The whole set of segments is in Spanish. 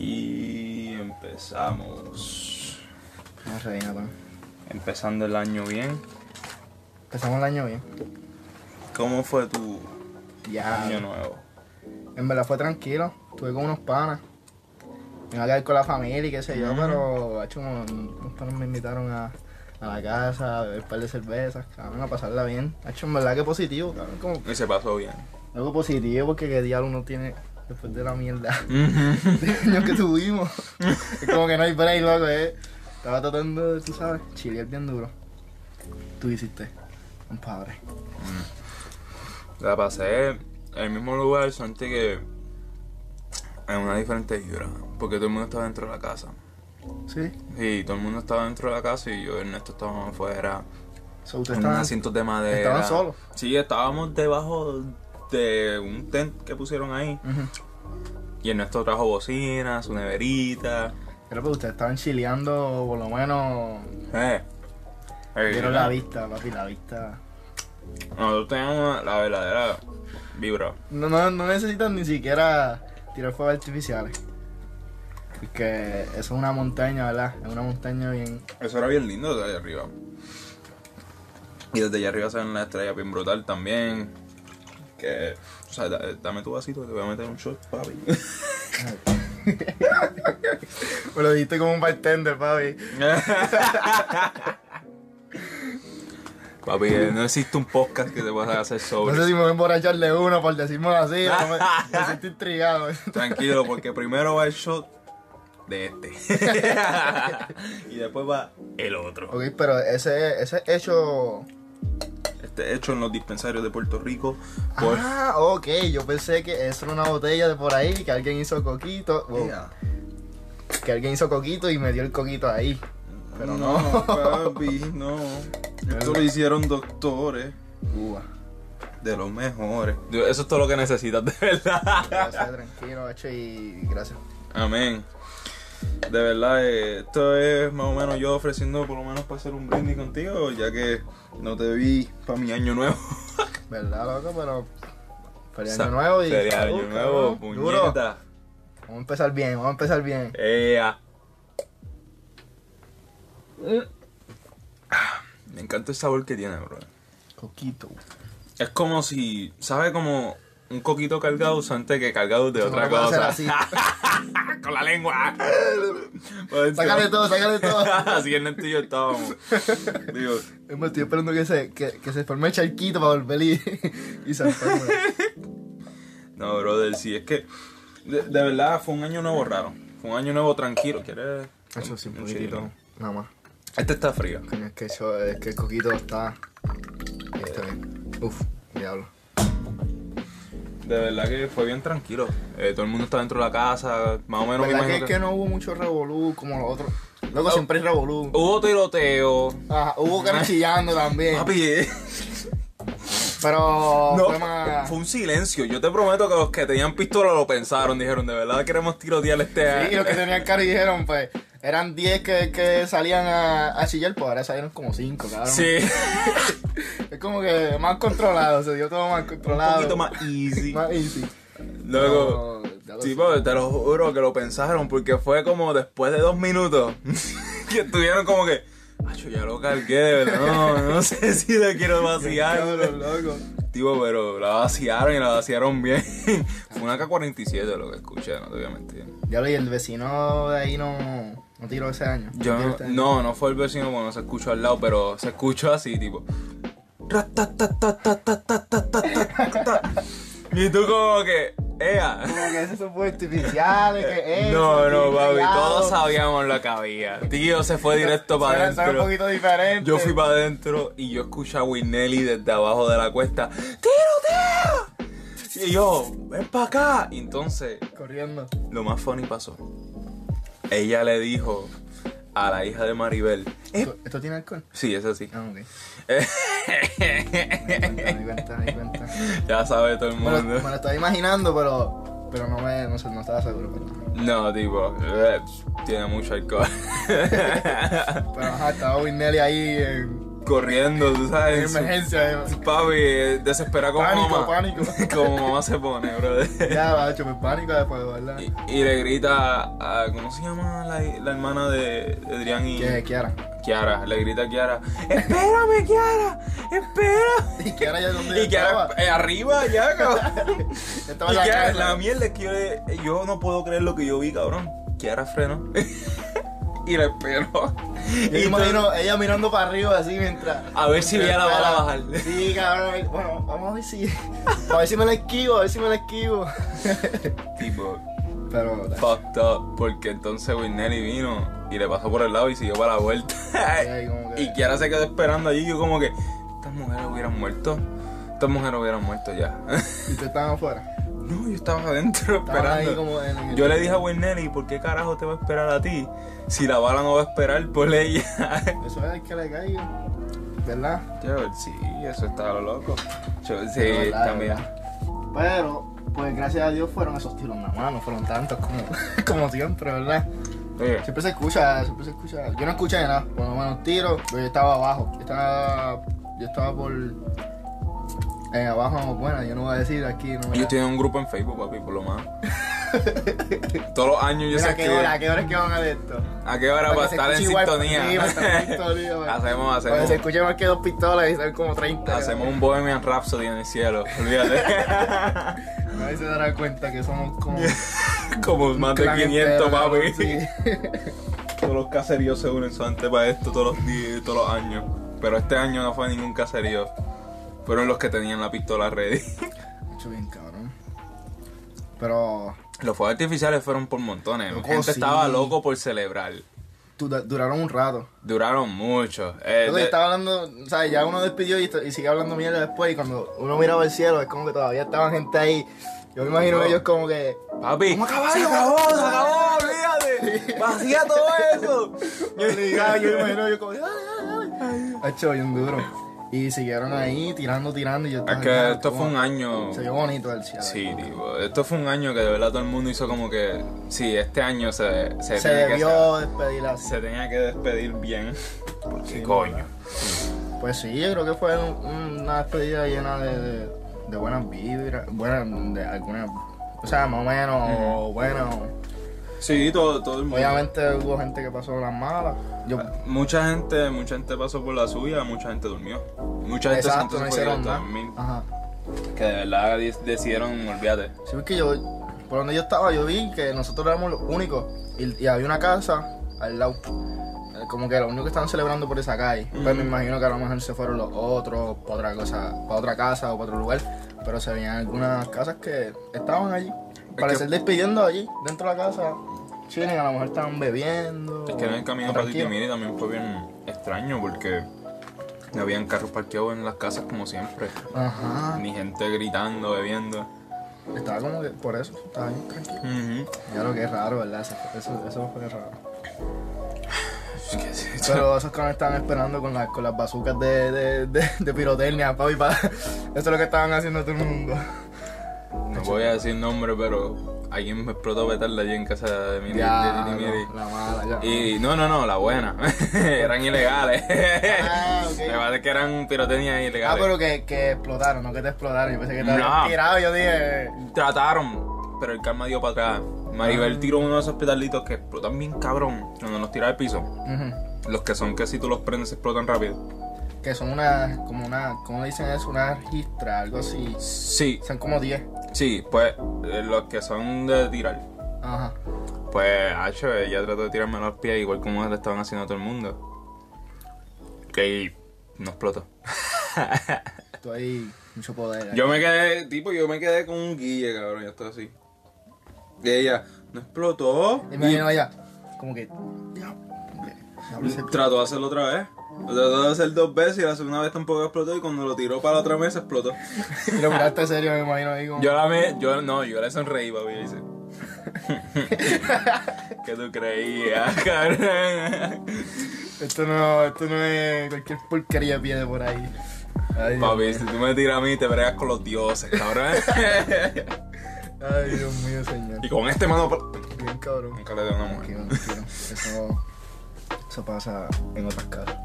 Y empezamos. Vamos a. Empezando el año bien. Empezamos el año bien. ¿Cómo fue tu Ya. año nuevo? En verdad fue tranquilo. Estuve con unos panas. Me iba a quedar con la familia y qué sé yo, Ujú. pero hecho, unos, panas me invitaron a, a la casa a beber un par de cervezas, cabrón, a pasarla bien. Hecho, en verdad que positivo, cabrón. Como Y se pasó bien. algo positivo porque qué diablo uno tiene después de la mierda de años que tuvimos. es como que no hay break, loco, eh. Estaba tratando de, tú sabes, chilear bien duro. Tú hiciste, compadre. La pasé en el mismo lugar, solamente que en una diferente vibra. Porque todo el mundo estaba dentro de la casa. ¿Sí? Sí, todo el mundo estaba dentro de la casa y yo y Ernesto estábamos afuera. So, En estaban, asientos de madera. estaban solos. Sí, estábamos debajo de un tent que pusieron ahí. Y Ernesto trajo bocina, su neverita. Creo que ustedes estaban chileando, por lo menos. Eh. Eh, Vieron la vista, papi, la vista. Nosotros teníamos la verdadera vibra. No, no, no necesitan ni siquiera tirar fuegos artificiales. Porque eso es una montaña, ¿verdad? Es una montaña bien. Eso era bien lindo desde allá arriba. Y desde allá arriba se ven las estrellas bien brutal también. Que. O sea, da- dame tu vasito que te voy a meter un shot, papi. Me lo diste como un bartender, papi. papi, eh, no existe un podcast que te pueda hacer No sobre. sé si me voy a emborrachar de uno por decirlo así. pero me, me siento intrigado. Tranquilo, porque primero va el shot de este. y después va el otro. ok, pero ese, ese hecho. Este hecho en los dispensarios de Puerto Rico por. Ah, ok. Yo pensé que eso era una botella de por ahí, que alguien hizo coquito. wow, Yeah. Que alguien hizo coquito y me dio el coquito ahí. Pero no. no, papi, no. Esto lo hicieron doctores de los mejores. Eso es todo lo que necesitas, de verdad. Gracias, tranquilo, hecho, y gracias. Amén. De verdad, eh, esto es más o menos yo ofreciendo por lo menos para hacer un brindis contigo, ya que no te vi para mi año nuevo. ¿Verdad, loco? Pero. Feliz año nuevo y. Feliz año nuevo, puñeta. Vamos a empezar bien, vamos a empezar bien. Ea. Me encanta el sabor que tiene, bro. Coquito. Es como si, ¿sabes? Como un coquito cargado, antes que cargado de otra no cosa. hacer Con la lengua. Pues, Sácale todo, sácale todo. Así Ernesto y yo estábamos. Digo, Es más, Estoy esperando que se, que, que se forme el charquito para volver y, y saltarme. no, brother, sí, es que de, de verdad fue un año nuevo raro. Fue un año nuevo tranquilo. ¿Quieres? Eso sí, un poquitito. Nada más. Este está frío. Es que, es que el coquito está. Está bien. Uf, diablo. De verdad que fue bien tranquilo. Eh, todo el mundo está dentro de la casa. Más o menos me ¿Verdad que imagino es que no hubo mucho revolú como los otros? Luego siempre hay revolú. Hubo tiroteo. Ajá, hubo cara chillando también. Papi, eh, Pero no, fue más. fue un silencio. Yo te prometo que los que tenían pistola lo pensaron. Dijeron, de verdad queremos tirotear este Sí, los que tenían cara dijeron, pues, eran 10 que, que salían a, a chillar, pues ahora salieron como 5, cabrón. Sí. Es como que más controlado, se dio todo más un controlado. poquito más easy. Más easy. Luego, No, sí, pues, te lo juro que lo pensaron porque fue como después de dos minutos que estuvieron como que, Macho, ya lo cargué, de verdad. No, no sé si la quiero vaciar. loco. Tío, pero la vaciaron y la vaciaron bien. Fue una K-47 lo que escuché, no te voy a mentir. Ya lo y el vecino de ahí no. ¿No tiró ese año? Yo no, no, este no fue el vecino bueno se escuchó al lado, pero se escuchó así, tipo. Y tú como que ea. Como que esos son fuegos artificiales, que es. No, no, papi, todos sabíamos lo que había. Tío se fue directo para un adentro. poquito diferente. Yo fui para adentro y yo escuché a Winelli desde abajo de la cuesta. ¡Tiro, tiro! Y yo, ven para acá. Y entonces, Corriendo. lo más funny pasó. Ella le dijo a la hija de Maribel. "Eh, ¿Esto, esto tiene alcohol? Sí, eso sí. Ah, ok. Me di cuenta, me di cuenta. ya sabe todo el Me lo, mundo. me lo estaba imaginando, pero, pero no, me, no, sé, no estaba seguro. Pero, No, tipo, eh, tiene mucho alcohol. pero ajá, estaba Winelli ahí en corriendo, tú sabes. En emergencia, eh. Papi, eh, desespera como Pánico, mamá. pánico. como mamá se pone, brother. Ya, macho, me pánico después, ¿verdad? Y, y le grita a, ¿cómo se llama la, la hermana de, Adrián y ¿Qué, Kiara? Kiara? Le grita a Kiara, espérame Kiara, espera. ¿Y Kiara ya dónde Y Kiara eh, arriba ya, cabrón. Y la Kiara, la mierda es que yo, yo no puedo creer lo que yo vi, cabrón. Kiara frenó. Y la esperó. Yo me Y imagino ella mirando para arriba así mientras. A ver si veía la bala bajar. Sí, cabrón. Bueno, vamos a ver si. A ver si me la esquivo, a ver si me la esquivo. Tipo, Pero. fucked up. Porque entonces Wilnelly vino y le pasó por el lado y siguió para la vuelta. que- y Kiara se quedó esperando allí. Yo, como que, estas mujeres hubieran muerto. Estas mujeres hubieran muerto ya. Y ustedes estaban afuera. No, yo estaba adentro Estaban ahí esperando. el- Yo le dije a Wilnelly, ¿por qué carajo te va a esperar a ti? Si la bala no va a esperar por ella. Eso es el que le caiga. ¿Verdad? Yo, sí, eso está lo loco. Yo, sí, verdad, también. Pero, pues gracias a Dios fueron esos tiros nada más, no fueron tantos como, como siempre, ¿verdad? Oye, Siempre se escucha, siempre se escucha. Yo no escuché nada, por lo menos tiros, pero yo estaba abajo. Yo estaba, yo estaba por. Eh, abajo, bueno, yo no voy a decir aquí. No ellos tienen un grupo en Facebook, papi, por lo más. Todos los años yo Mira, sé ¿a qué que. hora? ¿A qué hora es que van a ver esto? ¿A qué hora? Para estar en sintonía. Sí, para estar en sintonía, hacemos, Para que se hacemos. escuche más que dos pistolas y son como 30. Hacemos un Bohemian Rhapsody en el cielo, olvídate. Nadie se dará cuenta que somos como. Como más de clan 500, entero, papi. sí. Todos los caseríos se unen solamente para esto todos los días, todos los años. Pero este año no fue ningún caserío. Fueron los que tenían la pistola ready. Mucho bien, cabrón. Pero. Los fuegos artificiales fueron por montones. La gente sí. estaba loco por celebrar. du- duraron un rato. Duraron mucho. Eh, Yo de- estaba hablando, o sea, ya uno despidió y, y sigue hablando mierda después. Y cuando uno miraba el cielo, es como que todavía estaba gente ahí. Yo me imagino No. ellos como que. Papi, Vamos a acabar, se acabó, se acabó, olvídate. Vacía todo eso. Yo me imagino yo como. Dale, dale, dale. Ha hecho bien duro. Y siguieron ahí tirando, tirando. Y yo Es que "Ah, esto fue un bueno". año. Se vio bonito el cielo. Sí, tipo, esto fue un año que de verdad todo el mundo hizo como que. Sí, este año se, se, debió despedir así. se tenía que despedir bien. Porque Sí, coño. Pues sí, yo creo que fue un- una despedida llena de, de, de buenas vibras, buenas, de algunas, o sea, más o menos, bueno, Sí, todo, todo el mundo. obviamente hubo gente que pasó las malas, yo, Mucha gente, mucha gente pasó por la suya, mucha gente durmió. Mucha gente exacto, no se dormir, ajá, Que de verdad de- decidieron, olvídate. sí, porque yo, por donde yo estaba, yo vi que nosotros éramos los únicos, y, y había una casa al lado, eh, como que los únicos que estaban celebrando por esa calle, pues me imagino que a lo mejor se fueron los otros, para otra cosa, para otra casa o para otro lugar, pero se veían algunas casas que estaban allí, parecer despidiendo allí, dentro de la casa, chilling, a lo mejor estaban bebiendo. Es que en el camino para. Titimiri también fue bien extraño porque no habían carros parqueados en las casas como siempre. Ajá, Ni gente gritando, bebiendo. estaba como que, por eso, estaba bien tranquilo. Ujú. Ya lo que es raro, ¿verdad? Eso, eso, eso fue raro. Es que Pero esos cabrones estaban esperando con, las con las bazucas de, de, de, de pirotecnia, papi, pa. Eso es lo que estaban haciendo todo el mundo. No voy a decir nombre, pero alguien me explotó petarda allí en casa de de Ya, Titimiri. no, la mala, ya. Y no, no, no, la buena. eran ilegales. Ah, ok. Me parece que eran pirotecnias Ah, ilegales. pero que, que explotaron, no que te explotaron. Yo pensé que te habían No. tirado. Yo dije. Trataron, pero el karma dio para atrás. Maribel tiró uno de esos pedalitos que explotan bien cabrón cuando los tira al piso. Los que son que si tú los prendes explotan rápido. Que son una. Como una. ¿Cómo dicen eso? Una registra, algo así. Sí, Son como 10. Sí, pues eh, los que son de tirar. Ajá. Pues, H, ella trató de tirarme los pies igual como le estaban haciendo a todo el mundo. Que no explotó. Tú ahí. Mucho poder. Yo me quedé, tipo, yo me quedé con un guille, cabrón, yo estaba así. Y ella, no explotó. Y me imagino allá. Como que. Trató de hacerlo otra vez. Lo trató de hacer dos veces y la segunda vez tampoco explotó y cuando lo tiró para la otra mesa explotó. Y lo miraste serio, me imagino ahí como. Yo la me, yo no, yo le sonreí, papi, y dice. ¿Qué tú creías, cabrón? Esto no, esto no es cualquier porquería de por ahí. Ay, Dios Papi, mío. si tú me tiras a mí, te bregas con los dioses, cabrón. Ay, Dios mío, señor. y con este mano. Bien cabrón. Nunca le doy una mujer. Tranquilo, tranquilo. Eso, eso pasa en otras casas.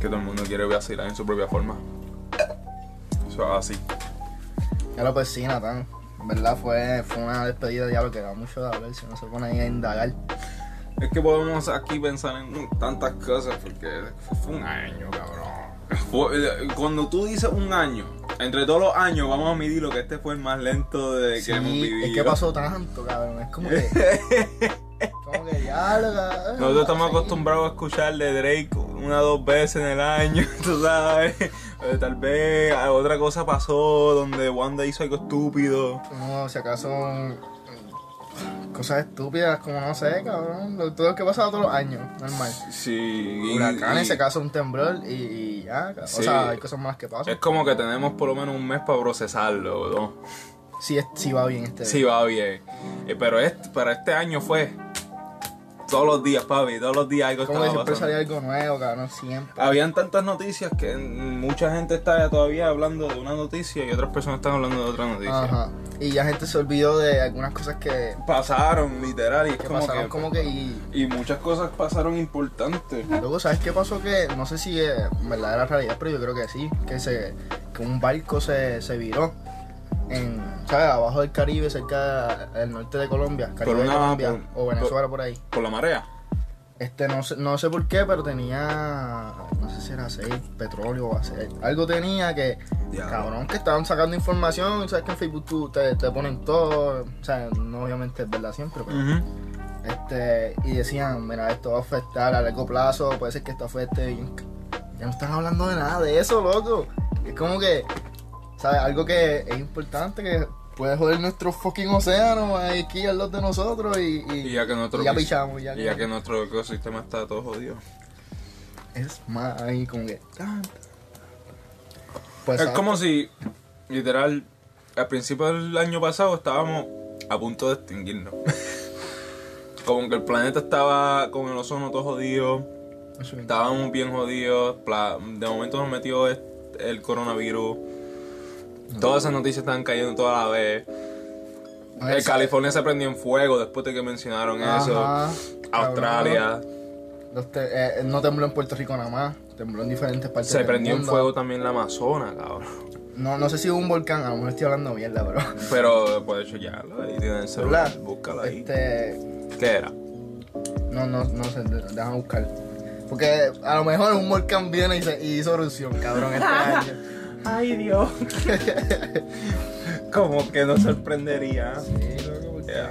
Que todo el mundo quiere vacilar en su propia forma. Eso es así. Ya lo pues sí, Natán. En verdad fue, fue una despedida de diablo que da mucho de hablar si no se pone ahí a indagar. Es que podemos aquí pensar en tantas cosas porque fue un año, cabrón. Fue- cuando tú dices un año, entre todos los años vamos a medir lo que este fue el más lento de que hemos vivido. es que pasó tanto, cabrón. Es como que. como que ya lo cabrón. Nosotros estamos Sí. acostumbrados a escuchar de Drake una o dos veces en el año, tú sabes. Eh, Tal vez otra cosa pasó donde Wanda hizo algo estúpido. No, si acaso. Cosas estúpidas, como no sé, cabrón. Lo, todo lo que ha pasado todos los años, normal. Sí. Huracanes, se casa un temblor y, y ya. cabrón. Sí. O sea, hay cosas más que pasan. Es como que tenemos por lo menos un mes para procesarlo, ¿no? Sí, es- sí va bien este. Sí, va bien. Eh, pero este, para este año fue todos los días, papi. Todos los días algo Como que estaba siempre pasando. salía algo nuevo, cabrón, siempre. Habían tantas noticias que mucha gente está todavía hablando de una noticia y otras personas están hablando de otra noticia. Ajá. Y ya gente se olvidó de algunas cosas que, Pasaron, literal, y es que como pasaron que... como que y Y muchas cosas pasaron importantes. luego sabes qué pasó que no sé si es verdadera realidad, pero yo creo que sí, que se que un barco se, se viró en, ¿sabes? abajo del Caribe, cerca del norte de Colombia, Caribe de Colombia por- o Venezuela por ahí. Por la marea. Este no sé, no sé por qué, pero tenía no sé si era aceite, petróleo o aceite. Algo tenía que cabrón que estaban sacando información, sabes que en Facebook tú te, te ponen todo, o sea, no obviamente es verdad siempre, pero. Este, y decían, mira, esto va a afectar a largo plazo, puede ser que esto afecte. Ya no están hablando de nada de eso, loco. Es como que, ¿sabes? Algo que es importante, que puede joder nuestro fucking océano aquí al lado de nosotros y, y, Y ya que nuestro y ya pichamos. Ya Y ya que nuestro ecosistema está todo jodido. Es más ahí como que... tan. Pues, Es ¿sabes? como si, literal, al principio del año pasado estábamos a punto de extinguirnos. como que el planeta estaba con el ozono todo jodido. Estábamos bien jodidos. De momento nos metió el coronavirus. Todas esas noticias estaban cayendo toda la vez. Ay, Eh, California se prendió en fuego después de que mencionaron eso. Australia. Los te- eh, no tembló en Puerto Rico nada más, tembló en diferentes partes se del prendió en fuego también la Amazonas, cabrón. No, no sé si hubo un volcán, a lo mejor estoy hablando mierda, pero. Pero puedes chequearlo ahí tienen el celular. Búscalo ahí. Este. ¿Qué era? No, no, no sé, déjame buscar. Porque a lo mejor un volcán viene y, se, y hizo erupción, cabrón, este año. Ay, Dios. Como que no sorprendería. Sí, loco, porque Yeah.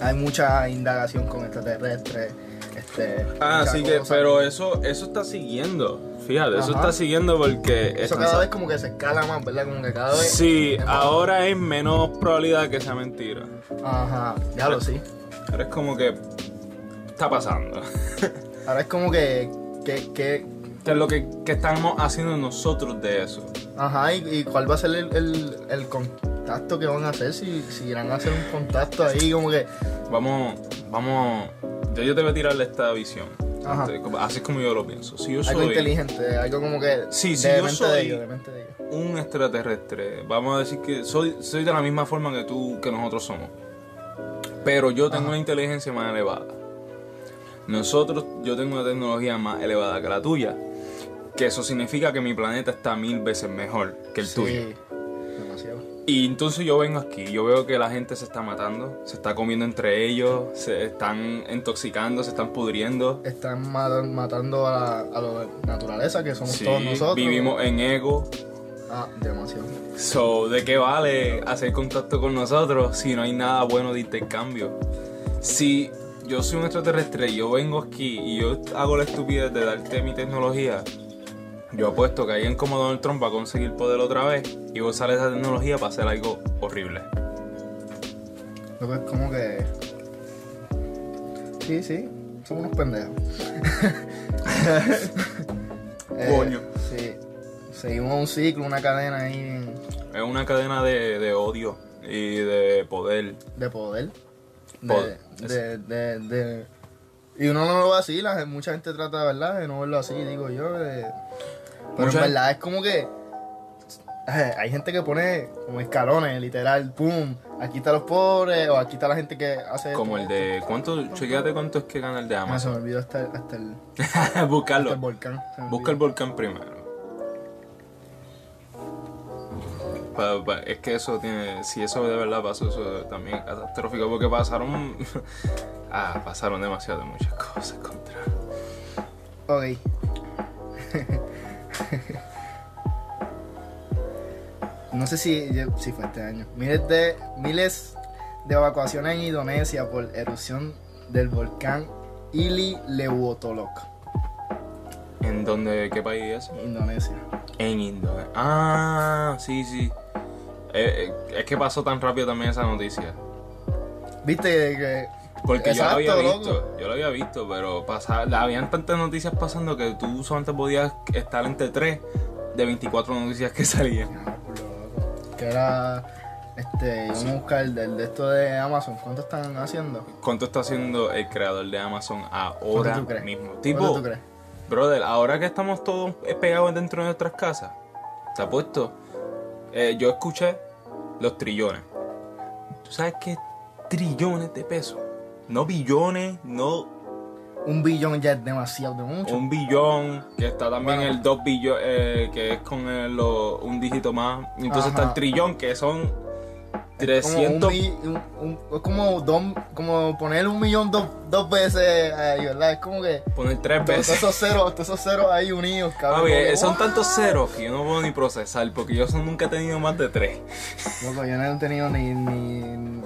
hay mucha indagación con extraterrestres. Este, Ah, mucha sí que, cosa. pero eso, eso está siguiendo. Fíjate, eso está siguiendo porque. Eso cada vez como que se escala más, ¿verdad? Como que cada vez. Sí, es ahora hay menos probabilidad de que sea mentira. Ajá, ya lo sí. Ahora es como que. Está pasando. Ahora es como que. que, que ¿Qué es lo que, que estamos haciendo nosotros de eso? ajá, y, y cuál va a ser el, el, el contacto que van a hacer? Si, si irán a hacer un contacto ahí, como que. Vamos, vamos. Yo, yo te voy a tirarle esta visión. Ajá. Este, Así es como yo lo pienso. Si yo Algo soy inteligente, algo como que. Sí, sí, de yo soy- de ellos, de mente de ellos. un extraterrestre, vamos a decir que soy, soy de la misma forma que tú, que nosotros somos. Pero yo tengo Ajá. una inteligencia más elevada. Nosotros, yo tengo una tecnología más elevada que la tuya. Que eso significa que mi planeta está mil veces mejor que el Sí, tuyo. demasiado. Y entonces yo vengo aquí, yo veo que la gente se está matando, se está comiendo entre ellos, se están intoxicando, se están pudriendo. Están mata- matando a la, a la naturaleza, que somos Sí, todos nosotros. vivimos en ego. Ah, demasiado. So, ¿de qué vale hacer contacto con nosotros si no hay nada bueno de intercambio? Si yo soy un extraterrestre y yo vengo aquí y yo hago la estupidez de darte mi tecnología, yo apuesto que alguien como Donald Trump va a conseguir poder otra vez y vos usar esa tecnología para hacer algo horrible. Lo que es como que. Sí, sí, somos unos pendejos. Eh, Coño. Sí. Seguimos un ciclo, una cadena ahí Es una cadena de, de odio y de poder. de poder. Poder, De, de, de, Y uno no lo ve así, la, mucha gente trata, ¿verdad? De no verlo así, digo yo. de- Pero Mucha- en verdad es como que. eh, hay gente que pone como escalones, literal, pum, aquí están los pobres, o aquí está la gente que hace... Como esto, el de. ¿Cuánto? Chequéate cuánto es que gana el de Ah, se me Amazon. olvidó hasta, el- hasta, el, hasta Buscarlo. el volcán. Busca el volcán primero. Pa- pa- es que eso tiene. Si eso de verdad pasó, eso también es catastrófico. Porque pasaron. ah, pasaron demasiado muchas cosas contra. Ok. no sé si, si fue este año. Miles de, miles de evacuaciones en Indonesia por erupción del volcán Ili Leuotolok. ¿En dónde? ¿Qué país es? Indonesia. En Indonesia. Ah, sí, sí. Eh, eh, es que pasó tan rápido también esa noticia. Viste que. Porque yo lo había visto, loco. yo lo había visto, pero pasa, habían tantas noticias pasando que tú solamente podías estar entre 3 de 24 noticias que salían. Que era. Este, vamos a buscar el del de esto de Amazon. ¿Cuánto están haciendo? ¿Cuánto está haciendo el creador de Amazon ahora ¿Cuánto tú crees? mismo? ¿Cuánto Tipo, tú crees? brother, ahora que estamos todos pegados dentro de nuestras casas, ¿te ha puesto? Eh, yo escuché los trillones. ¿Tú sabes qué? Trillones de pesos. No billones, no Un billón ya es demasiado de mucho. un billón, que está también Bueno. el dos billones, que es con el, lo- un dígito más. Entonces está Ajá. el trillón, que son Es 300. Como, un un- un- es como, como poner un millón dos, dos veces ahí, ¿verdad? Es como que Poner tres todos veces. esos ceros, todos esos ceros ahí unidos, cabrón. Eh, son tantos ceros que yo no puedo ni procesar porque yo son- nunca he tenido más de tres. Loco, yo no he tenido ni, ni.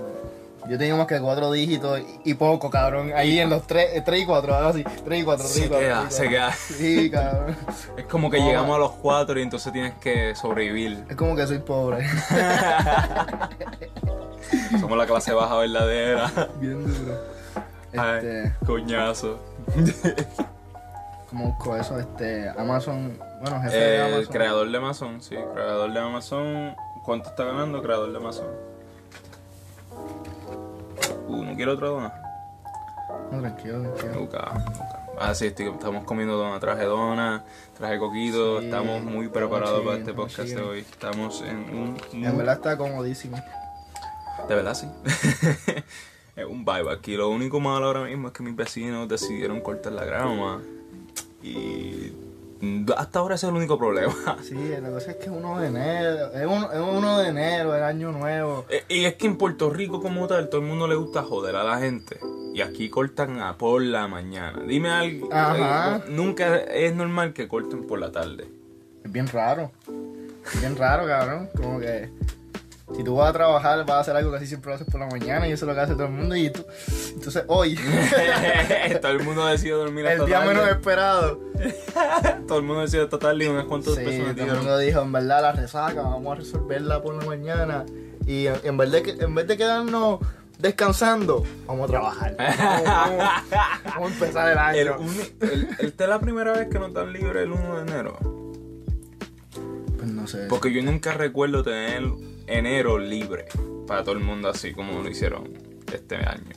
Yo tenido más que cuatro dígitos y, y poco, cabrón. Ahí en los tres, tres y cuatro, algo así. Tres y cuatro, tres Se y cuatro. queda, tres se cuatro. queda. Sí, cabrón. Es como que No, llegamos a los cuatro y entonces tienes que sobrevivir. Es como que soy pobre. Somos la clase baja verdadera. Bien duro. Ay, Este, coñazo. ¿cómo busco eso? Este, Amazon. Bueno, jefe de Eh, Amazon. el creador de Amazon, sí, creador de Amazon. ¿Cuánto está ganando creador de Amazon? Uh, ¿no quiero otra dona? No, tranquilo, tranquilo. Nunca, nunca. Ah, sí, estoy- estamos comiendo dona, traje dona, traje coquito, Sí, estamos muy preparados para este podcast de hoy. Estamos en un... En muy- verdad está comodísimo. De verdad, sí. es un vibe aquí. Lo único malo ahora mismo es que mis vecinos decidieron cortar la grama. Y hasta ahora ese es el único problema. Sí, la cosa es que es uno de enero. Es uno, es uno de enero, el año nuevo. Eh, Y es que en Puerto Rico como tal, todo el mundo le gusta joder a la gente. Y aquí cortan a por la mañana. Dime algo. Ajá. eh, nunca es normal que corten por la tarde. Es bien raro. Es bien raro, cabrón. Como que si tú vas a trabajar, vas a hacer algo que así siempre lo haces por la mañana y eso es lo que hace todo el mundo. Y tú, entonces hoy, todo el mundo decide dormir el hasta día tarde. menos esperado. Todo el mundo decide hasta tarde y unas cuantas Sí, personas todo el mundo dijo, en verdad la resaca, vamos a resolverla por la mañana. Y en, en vez, de, en vez de quedarnos descansando, vamos a trabajar. Vamos, vamos- vamos a empezar el año. El el- Esta es la primera vez que nos dan libre el 1 de enero. Pues no sé. Porque yo nunca recuerdo tener enero libre para todo el mundo así como lo hicieron este año.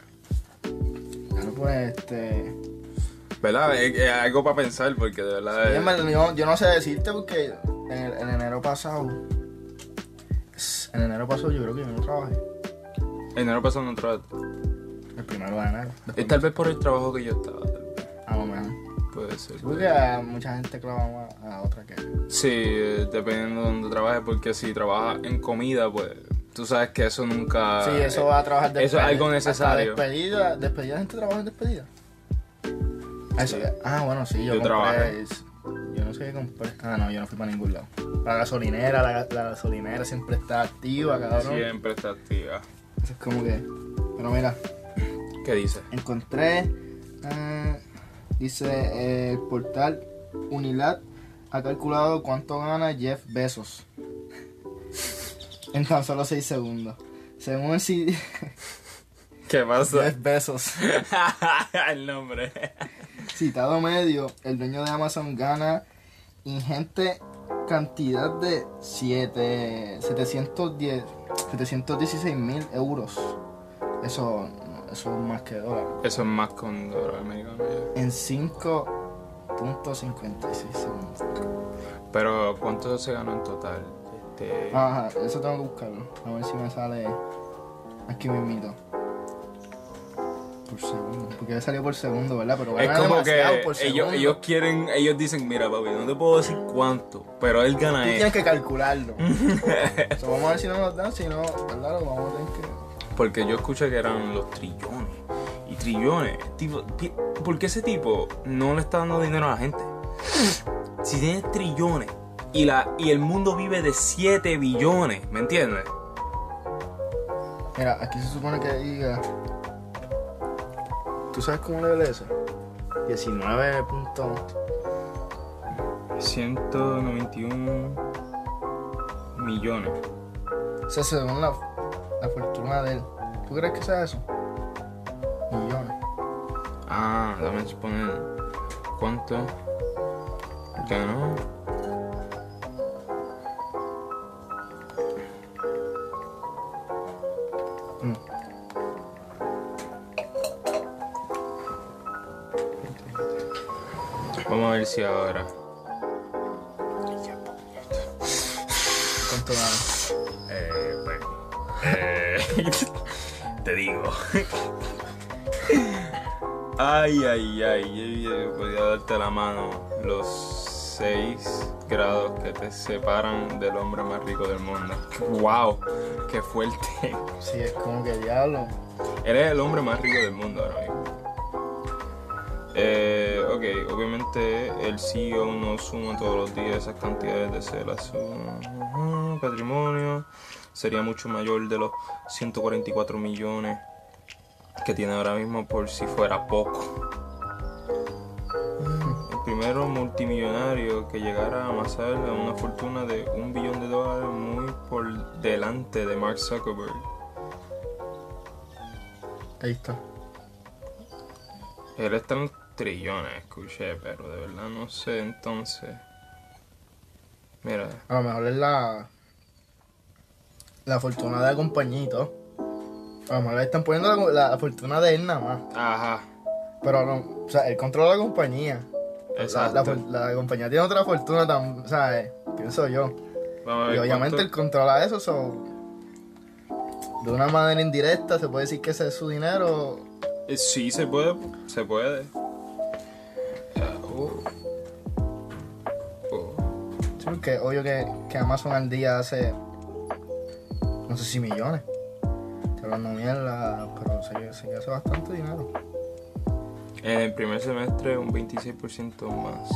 Claro, pues, este... ¿Verdad? Es, es algo para pensar porque de verdad... Sí, es- en yo, yo no sé decirte porque en, el- en enero pasado. En enero pasado yo creo que yo no trabajé. enero pasó en otro... El primero de enero. Es Después tal vez por el trabajo que yo estaba. Ah, no. Puede ser. Porque a mucha gente clava a otra que. Sí, dependiendo de donde trabajes, porque si trabajas en comida, pues tú sabes que eso nunca... sí, eso va a trabajar Ah, Eso es algo hasta necesario. Despedida, despedida, gente trabaja en despedida. Ah, eso- Sí. ah, bueno, sí, yo, Yo compré. Yo no sé qué compré. Ah, no, yo no fui para ningún lado. Para la gasolinera, la, la gasolinera siempre está activa, cabrón. Siempre está activa. Eso es como que. Pero mira, ¿Qué dice? encontré. eh, dice eh, el portal Unilat ha calculado cuánto gana Jeff Bezos en tan solo 6 segundos. Según el si- ¿Qué pasa? Jeff Bezos, el nombre. citado medio, el dueño de Amazon gana ingente cantidad de 7, 710, 716 mil euros. Eso, eso es más que dólares. Eso es más con dólar americano ya. En 5.56 segundos. Pero ¿cuánto se ganó en total? Este. Ajá, eso tengo que buscarlo. A ver si me sale aquí mismito. Por segundo. Porque salió por segundo, ¿verdad? Pero Es como que por ellos, segundo. ellos quieren, ellos dicen, mira papi, no te puedo decir cuánto, pero él gana Tú esto. tienes que calcularlo. Vamos a ver si no nos dan, si no, ¿verdad? Lo vamos a tener que. Porque yo escuché que eran los trillones. Y trillones. Tipo, ¿Por qué ese tipo no le está dando dinero a la gente? Si tienes trillones y, la, y el mundo vive de 7 billones, ¿me entiendes? Mira, aquí se supone que diga. ¿Tú sabes cómo le eso? 19 puntos. 191 millones. O sea, según la, la fortuna de él. ¿Tú crees que sea eso? Millones. Ah, dame poner cuánto ganó. Mm. Vamos a ver si ahora. ¿Cuánto gana? Eh, te digo. Ay, ay, ay. Yo, podía darte la mano. Los 6 grados que te separan del hombre más rico del mundo. ¡Wow! ¡Qué fuerte! Sí, es como que diablo. Eres el hombre más rico del mundo ahora mismo. Eh, ok, obviamente el CEO no suma todos los días esas cantidades de celas. Patrimonio sería mucho mayor de los 144 millones que tiene ahora mismo por si fuera poco. El primero multimillonario que llegara a amasar una fortuna de un billón de dólares muy por delante de Mark Zuckerberg. Ahí está. Él está en los trillones, escuché, pero de verdad no sé entonces. Mira, A lo mejor es la. La fortuna de la compañía y todo. A lo mejor le están poniendo la, la fortuna de él nada más. ajá, Pero no. O sea, él controla la compañía. Exacto. la, compañía tiene otra fortuna también. ¿Sabes? Pienso yo. Vamos a ver Y obviamente él cuánto- controla eso, so, de una manera indirecta se puede decir que ese es su dinero. Eh, Sí, se puede, se puede. Oh. Oh. Sí, porque obvio que, que Amazon al día hace, no sé si millones. Estoy hablando mierda, pero se, se hace bastante dinero. En el primer semestre un 26% más.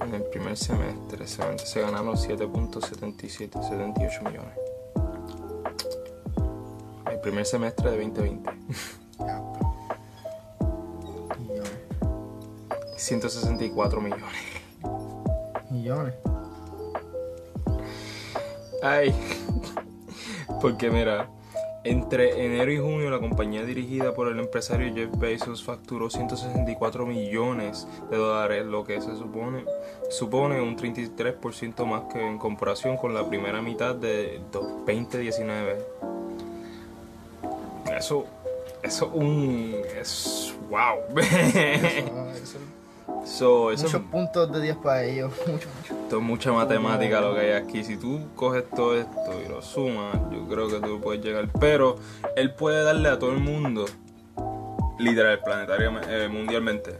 En el primer semestre se, se ganaron 7.77, 78 millones. El primer semestre de 2020. Ya, millones. 164 millones. Millones. Ay. Porque mira, entre enero y junio la compañía dirigida por el empresario Jeff Bezos facturó 164 millones de dólares, lo que se supone supone un 33% más que en comparación con la primera mitad de 2019. Eso eso un es wow. Eso, eso- so, eso muchos puntos de 10 para ellos. Mucho, mucho. esto es mucha matemática lo que hay aquí. Si tú coges todo esto y lo sumas, yo creo que tú puedes llegar. Pero él puede darle a todo el mundo, literal, planetariamente, eh, mundialmente,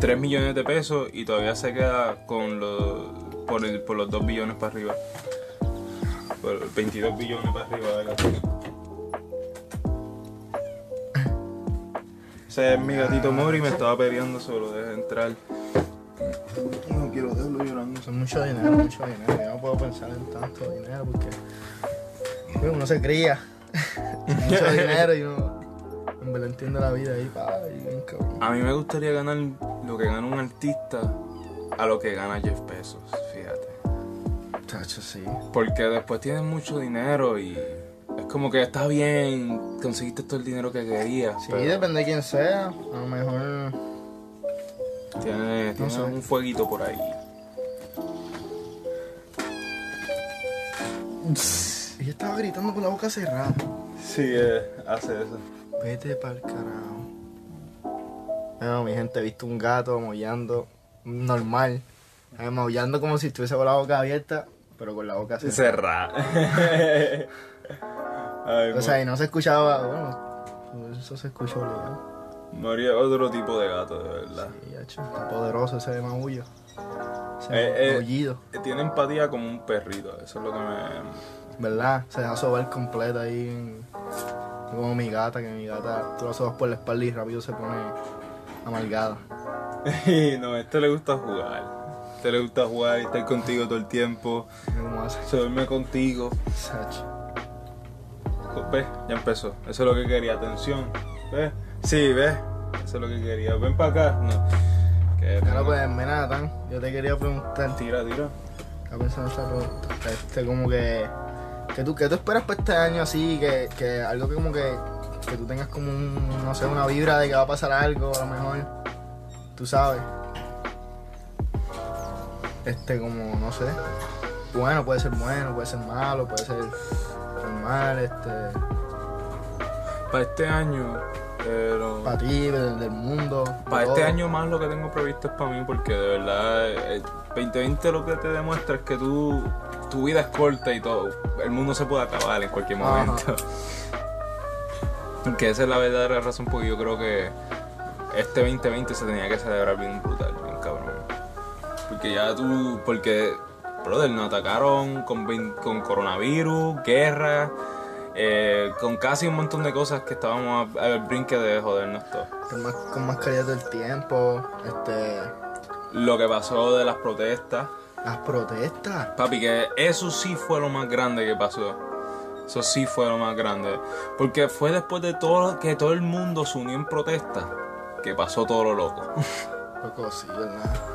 3 millones de pesos y todavía se queda con los, por, el- por los 2 billones para arriba. Por 22 billones para arriba. ¿verdad? Ese es mi gatito Mori me estaba peleando solo, deja entrar. No quiero dejarlo llorando. Son mucho dinero, mucho dinero. Yo no puedo pensar en tanto dinero porque pues, uno se cría. mucho dinero y uno en verdad entiende la vida ahí, pa, y bien cabrón. A mí me gustaría ganar lo que gana un artista a lo que gana Jeff Bezos, fíjate. Chacho, sí. Porque después tienes mucho dinero y es como que está bien, conseguiste todo el dinero que querías, Sí, pero depende de quién sea. A lo mejor. tienes, tienes sé. un fueguito por ahí. Ella estaba gritando con la boca cerrada. Sí, hace eso. Vete pa'l carajo. Bueno, mi gente, he visto un gato mollando normal. eh, maullando como si estuviese con la boca abierta, pero con la boca cerrada. Cerrada. Ay, O sea, y no se escuchaba, bueno, eso se escuchó legal. María es otro tipo de gato, de verdad. Y hecho, está poderoso ese maullo. Ese Eh, eh. maullido, Tiene empatía como un perrito, eso es lo que me... ¿verdad? Se deja sobar completa ahí. en- como mi gata, que mi gata, tú la sobas por la espalda y rápido se pone amargada. no, a este le gusta jugar. A este le gusta jugar y estar contigo todo el tiempo. Cómo hace. Se duerme contigo. Sacho. ¿Ves? Ya empezó. Eso es lo que quería, atención. ¿Ves? Sí, ¿ves? Eso es lo que quería. Ven para acá. No. Que Ahora pues, Menatan, yo te quería preguntar, Tira, tira. estaba pensando esa pregunta, este, como que, que tú, ¿qué tú esperas para este año así, que, que algo que como que, que tú tengas como un, no sé, una vibra de que va a pasar algo, a lo mejor, tú sabes, este, como, no sé, bueno, puede ser bueno, puede ser malo, puede ser normal, este, Para este año, pero... para ti, del, del mundo. Para todo. este año más lo que tengo previsto es para mí porque de verdad eh, 2020 lo que te demuestra es que tú, tu vida es corta y todo, el mundo se puede acabar en cualquier Ajá. momento. Que esa es la verdadera razón porque yo creo que este 2020 se tenía que celebrar bien brutal, bien cabrón. Porque ya tú, porque, brother, nos atacaron con, con coronavirus, guerra, eh, con casi un montón de cosas que estábamos al brinque de jodernos. Con más, con más calidad del tiempo, este, Lo que pasó de las protestas. las protestas. Papi, que eso sí fue lo más grande que pasó. Eso sí fue lo más grande. Porque fue después de todo que todo el mundo se unió en protesta que pasó todo lo loco. Loco, sí, ¿verdad?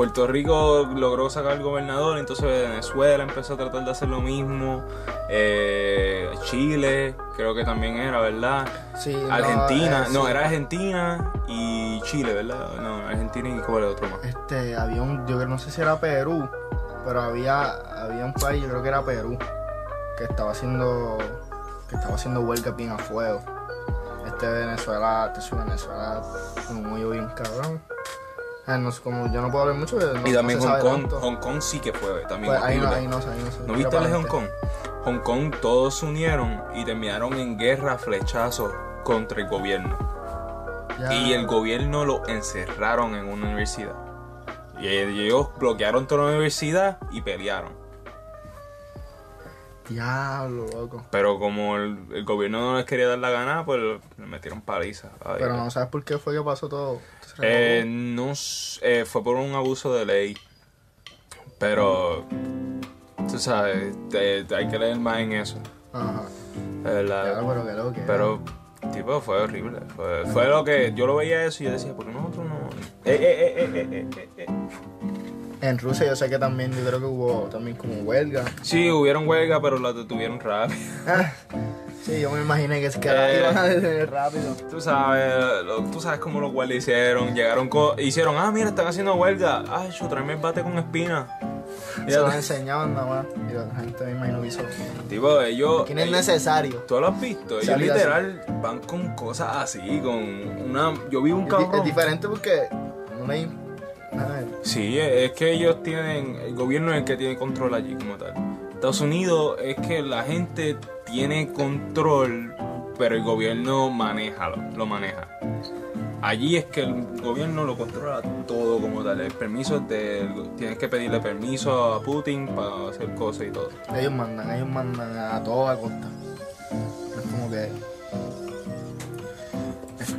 Puerto Rico logró sacar al gobernador, entonces Venezuela empezó a tratar de hacer lo mismo. Eh, Chile, creo que también era, ¿verdad? Sí, Argentina, eh, no, sí. era Argentina y Chile, ¿verdad? No, Argentina y cuál era otro más. Este, había un, yo no sé si era Perú, pero había, había un país, yo creo que era Perú, que estaba haciendo, que estaba haciendo huelga bien a fuego. Este Venezuela, este es Venezuela, como muy bien cabrón. No como yo no puedo hablar mucho, no, y también no Hong Kong, tanto. Hong Kong sí que fue también Pues ahí no, ahí no sé, ahí no sé. ¿No Pero viste el de Hong Kong? Hong Kong todos se unieron y terminaron en guerra flechazos contra el gobierno. Ya- Y el gobierno lo encerraron en una universidad. Y ellos bloquearon toda la universidad y pelearon. Diablo, loco. Pero como el, el gobierno no les quería dar la gana, pues le metieron paliza. Pero no sabes por qué fue que pasó todo. Eh, no eh, fue por un abuso de ley. Pero, tú sabes, te- te- hay que leer más en eso. Ajá. de verdad. Claro, pero tipo, fue horrible. Fue, fue lo que yo lo veía eso y yo decía, ¿por qué nosotros no? Eh, eh, eh, eh, eh, eh, eh, eh. En Rusia yo sé que también, yo creo que hubo también como huelga. Sí, hubieron huelga, pero la detuvieron rápido. Ah, sí, yo me imaginé que es que Eh. iban a detener rápido. Tú sabes, lo- tú sabes cómo los guardias hicieron. Llegaron, co- hicieron, ah, mira, están haciendo huelga. Ay, yo tráeme el bate con espina. Y Se los enseñaban nada más. Y la gente me imagino hizo. tipo, ellos. No es ellos- necesario. ¿Tú lo has visto? Ellos Salir literal van con cosas así, con una... Yo vi un di- es cabrón... diferente porque no hay. Sí, es que ellos tienen, el gobierno es el que tiene control allí como tal. Estados Unidos es que la gente tiene control, pero el gobierno maneja, lo maneja. Allí es que el gobierno lo controla todo como tal. El permiso es de, tienes que pedirle permiso a Putin para hacer cosas y todo. Ellos mandan, ellos mandan a toda costa. Es como que.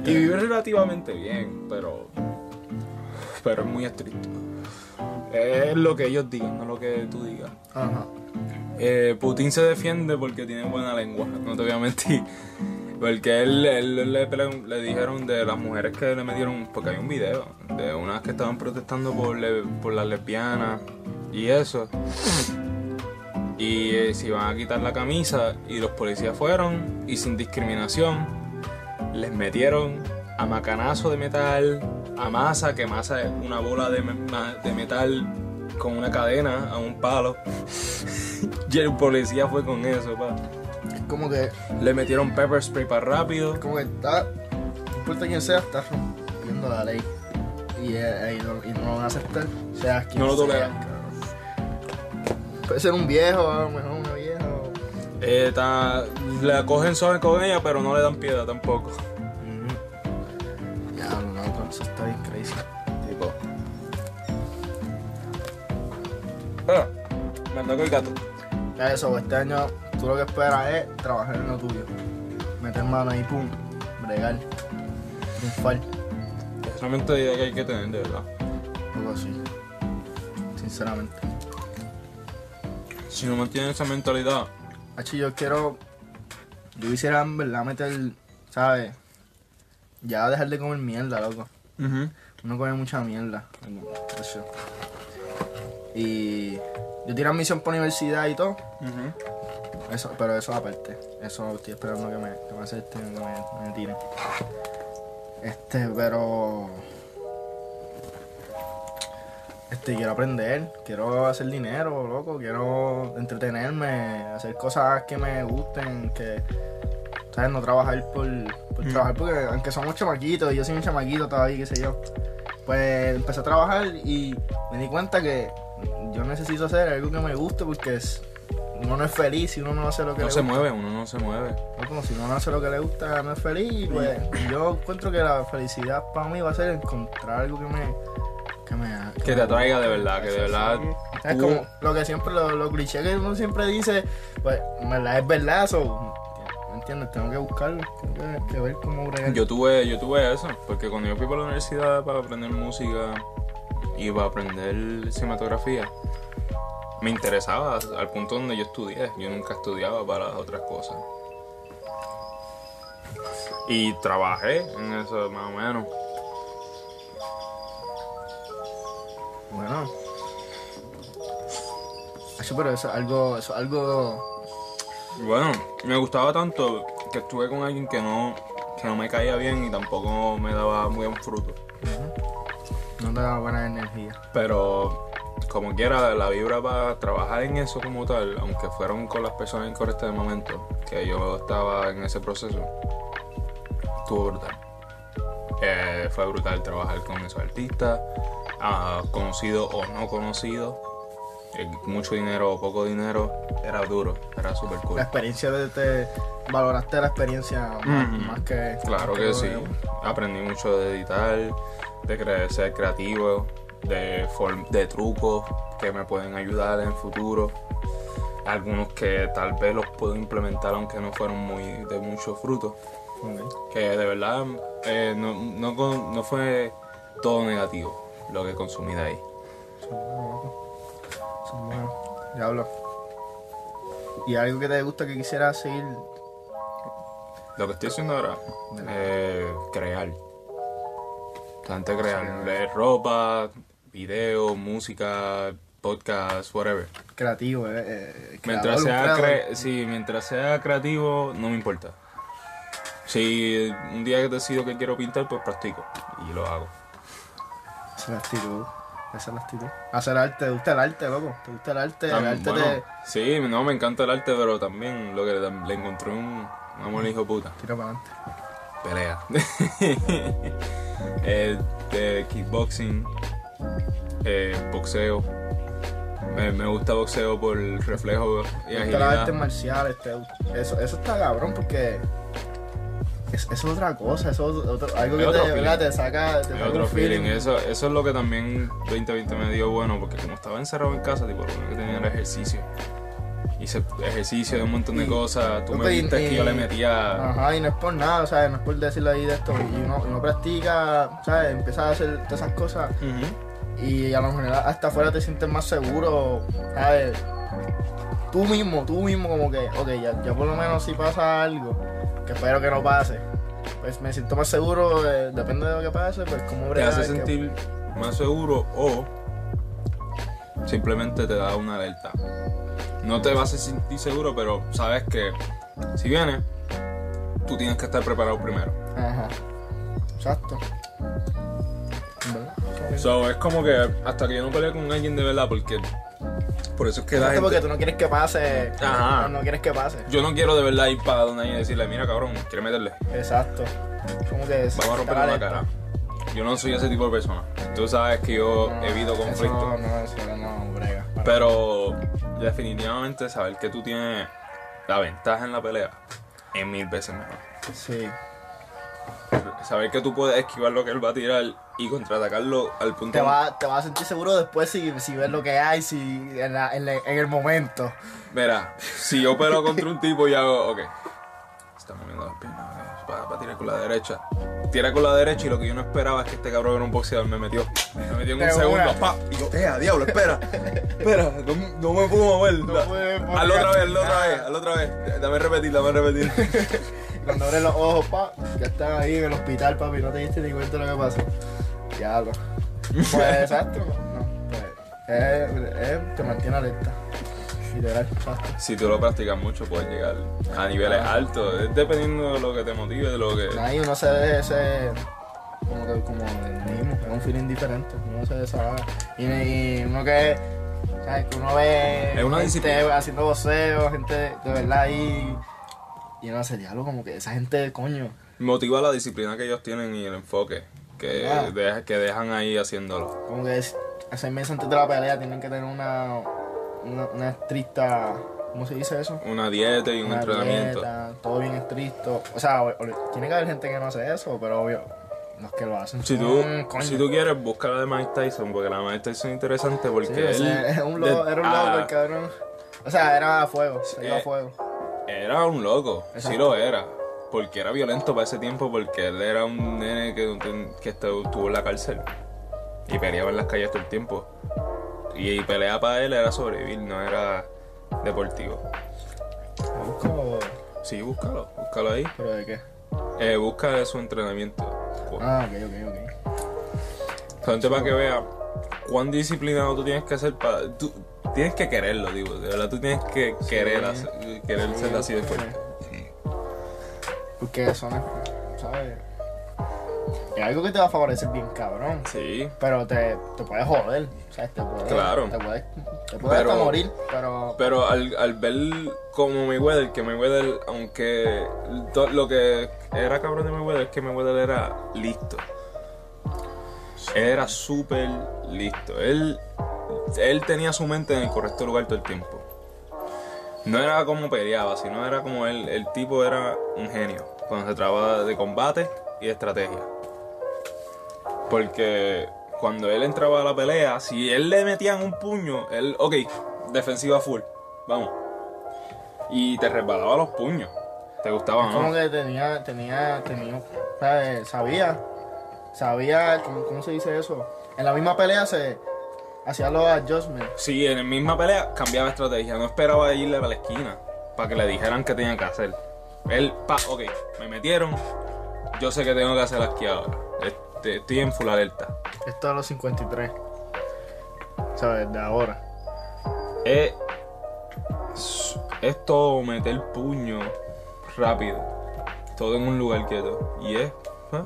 Y vive relativamente bien, pero, pero es muy estricto. Es lo que ellos digan, no lo que tú digas. Ajá. Eh, Putin se defiende porque tiene buena lengua, no te voy a mentir. Porque él, él le, le dijeron de las mujeres que le metieron, porque hay un video de unas que estaban protestando por, le- por las lesbianas y eso. Y eh, se iban a quitar la camisa y los policías fueron y sin discriminación les metieron a macanazo de metal, a masa, que masa es una bola de, de metal con una cadena a un palo. y el policía fue con eso, pa. Es como que. Le metieron pepper spray para rápido. Como que está. No importa quién sea, está rompiendo la ley. y, eh, y no, y no lo van a aceptar. O sea, quien No lo toleran. Puede ser un viejo, a lo mejor una vieja. o- Eh, ta- la cogen suave con ella, pero no le dan piedad tampoco. Eso está bien crazy. Tipo. Ah, me andó con el gato. Ya eso, este año tú lo que esperas es trabajar en lo tuyo. Meter mano ahí, pum, bregar, triunfar, Es la mentalidad que hay que tener, de verdad. algo así. Sinceramente. Si no mantienes esa mentalidad, Hacho, yo quiero. Yo quisiera en verdad meter, ¿sabes? Ya dejar de comer mierda, loco. Uno come mucha mierda. Y yo tiré admisión por universidad y todo. Eso, pero eso aparte. Eso estoy esperando que me, que me acepten, que me, me tiren. Este, pero. Este, quiero aprender, quiero hacer dinero, loco, quiero entretenerme, hacer cosas que me gusten, que, ¿sabes? No trabajar por, por Mm. trabajar, porque aunque somos chamaquitos, yo soy un chamaquito todavía, qué sé yo, pues empecé a trabajar y me di cuenta que yo necesito hacer algo que me guste porque es, uno no es feliz si uno no hace lo que no le se gusta. mueve, uno no se mueve. No, como si uno no hace lo que le gusta, no es feliz. y Pues yo encuentro que la felicidad para mí va a ser encontrar algo que me. que me. Que te atraiga de verdad, que de verdad. Es como lo que siempre, lo, lo cliché que uno siempre dice, pues en verdad es verdad, eso. ¿Me entiendes? Tengo que buscarlo, tengo que, que ver cómo bregar. Yo tuve, yo tuve eso, porque cuando yo fui para la universidad para aprender música y para aprender cinematografía, me interesaba al punto donde yo estudié. Yo nunca estudiaba para las otras cosas. Y trabajé en eso más o menos. Bueno. Eso, pero eso es algo. Eso es algo. Bueno, me gustaba tanto que estuve con alguien que no, que no me caía bien y tampoco me daba muy buen fruto. No te da buena energía. Pero como quiera, la vibra para trabajar en eso como tal, aunque fueron con las personas incorrectas de momento, que yo estaba en ese proceso, estuvo brutal. Eh, fue brutal trabajar con esos artistas, ah, conocidos o no conocidos, mucho dinero o poco dinero, era duro, era súper cool. La experiencia de. Te, valoraste la experiencia más, Ujú. más que. Claro más que sí. de- Aprendí mucho de editar, de cre- ser creativo, de, form- de trucos que me pueden ayudar en el futuro. Algunos que tal vez los puedo implementar aunque no fueron muy de mucho fruto. Que de verdad eh, no, no, fue todo negativo lo que consumí de ahí. Loco. Son buenos. Diablo. ¿Y algo que te gusta que quisieras seguir? Lo que estoy haciendo ahora, eh, crear. Bastante crear. Leer ropa, video, música, podcast, whatever. Creativo, eh, eh, Mientras sea, cre- sí, mientras sea creativo, no me importa. Si un día que decido que quiero pintar, pues practico y lo hago. Actitud. Esa es la actitud. Hacer arte, ¿te gusta el arte, loco? ¿Te gusta el arte? El Tam- arte bueno, te Sí, no, me encanta el arte, pero también lo que le, le encontré un, un amor hijo puta. tira para adelante. Pelea. eh, de kickboxing, eh, boxeo. Me, me gusta boxeo por reflejo y Te gusta las agilidad. artes marciales, te- eso, eso está cabrón porque es, eso es otra cosa, eso es otro- algo que te, otro ¿verdad? feeling. te saca, te saca otro feeling. Eso, eso es lo que también 2020 me dio bueno, porque como estaba encerrado en casa, tipo, lo único que tenía era ejercicio. Hice ejercicio de un montón de Y- cosas. Tú me y- viste que yo le metía. Ajá, y no es por nada, ¿sabes? No es por decirlo ahí de esto. Y uno, uno practica, ¿sabes? Empieza a hacer todas esas cosas y a lo mejor hasta afuera te sientes más seguro, ¿sabes? Tú mismo, tú mismo como que, ok, ya, ya por lo menos si pasa algo, que espero que no pase, pues me siento más seguro, eh, depende de lo que pase, pues cómo Te bregar, hace que- sentir más seguro o simplemente te da una alerta. No te vas a sentir seguro, pero sabes que si viene, tú tienes que estar preparado primero. Ajá, exacto. ¿Verdad? So, es como que hasta que yo no pelee con alguien de verdad, porque por eso es que la Exacto, porque gente... tú no quieres que pase, Ajá. no, no quieres que pase. Yo no quiero de verdad ir para donde alguien y decirle, mira cabrón, quiere meterle. Exacto. Como que Vamos a romper está la cara. yo no soy ese tipo de persona. Tú sabes que yo No, evito conflictos. No, eso no brega. Pero definitivamente saber que tú tienes la ventaja en la pelea es mil veces mejor. Sí. Saber que tú puedes esquivar lo que él va a tirar y contraatacarlo al punto Te vas te vas a sentir seguro después si, si ves lo que hay, si en, la- en, la- en el momento. Mira, si yo peleo contra un tipo y hago, ok, está moviendo las piernas, para, tirar con la derecha. Tira con la derecha y lo que yo no esperaba es que este cabrón era un boxeador, me metió. Me metió en un segundo, pa. Y yo, eh, diablo, espera. espera, no, no me puedo mover. No hazlo otra vez, hazlo otra vez, hazlo otra vez. Dame repetir, dame repetir. Cuando abres los ojos, pa, ya estás ahí en el hospital, papi, no te diste ni cuenta de lo que pasó. Diablo. Pues exacto, no. Pues, es- es- te mantiene alerta. Literal, exacto. si tú lo practicas mucho, puedes llegar a niveles altos. Es dependiendo de lo que te motive, de lo que. Ahí uno se ve ese. Como que como el mismo, es un feeling diferente. Uno se desahoga. Y, y uno que. ¿Sabes? Que uno ve. Es una gente disciplina. haciendo voceo, gente de verdad ahí. Y uno hace diálogo como que esa gente, coño. Motiva la disciplina que ellos tienen y el enfoque que, Ah. que dejan ahí haciéndolo. Como que es- seis meses antes de la pelea tienen que tener una. Una, una estricta. ¿Cómo se dice eso? Una dieta y un Una entrenamiento. dieta, todo bien estricto. O sea, o- o- tiene que haber gente que no hace eso, pero obvio. Los que lo hacen Si tú, si tú quieres, busca la de Mike Tyson, porque la de Mike Tyson es interesante porque Sí, él... es un loco, de- era un loco ah, el cabrón. O sea, era a fuego, se iba Eh, a fuego. Era un loco, sí lo era. Porque era violento para ese tiempo, porque él era un nene que, que estuvo en la cárcel. Y peleaba en las calles todo el tiempo. Y, y pelea para él era sobrevivir, no era deportivo. Busco, Sí, búscalo, búscalo ahí. pero de qué. Eh, busca su entrenamiento. Ah, ok, ok, ok. Solamente para que vea cuán disciplinado tú tienes que ser para. Tú tienes que quererlo, digo. De verdad, tú tienes que querer, hacer- querer ser así de fuerte. Porque eso no es, ¿sabes? Es algo que te va a favorecer bien cabrón. Sí, Pero te, te puede joder. O sea, te puede, Claro. te puede, te puede Pero- hasta morir. Pero, pero al, al ver como Mayweather, que Mayweather, aunque lo que era cabrón de Mayweather es que Mayweather era listo. Él era súper listo. Él, él tenía su mente en el correcto lugar todo el tiempo. No era como peleaba, sino era como él, el tipo era un genio cuando se trataba de combate y de estrategia. Porque cuando él entraba a la pelea, si él le metían un puño, él, ok, defensiva full, vamos. Y te resbalaba los puños. ¿Te gustaba o como no? que tenía, tenía, tenía, ¿sabes? Sabía, sabía, ¿cómo, cómo se dice eso? En la misma pelea se hacía los adjustments. Sí, en la misma pelea cambiaba estrategia. No esperaba irle a la esquina para que le dijeran qué tenían que hacer. Él, pa, ok, me metieron. Yo sé que tengo que hacer aquí ahora. Este, estoy en full alerta. Esto a los 53. ¿Sabes? De ahora. Es, es todo meter puño rápido. Todo en un lugar quieto. Y es. ¿ah?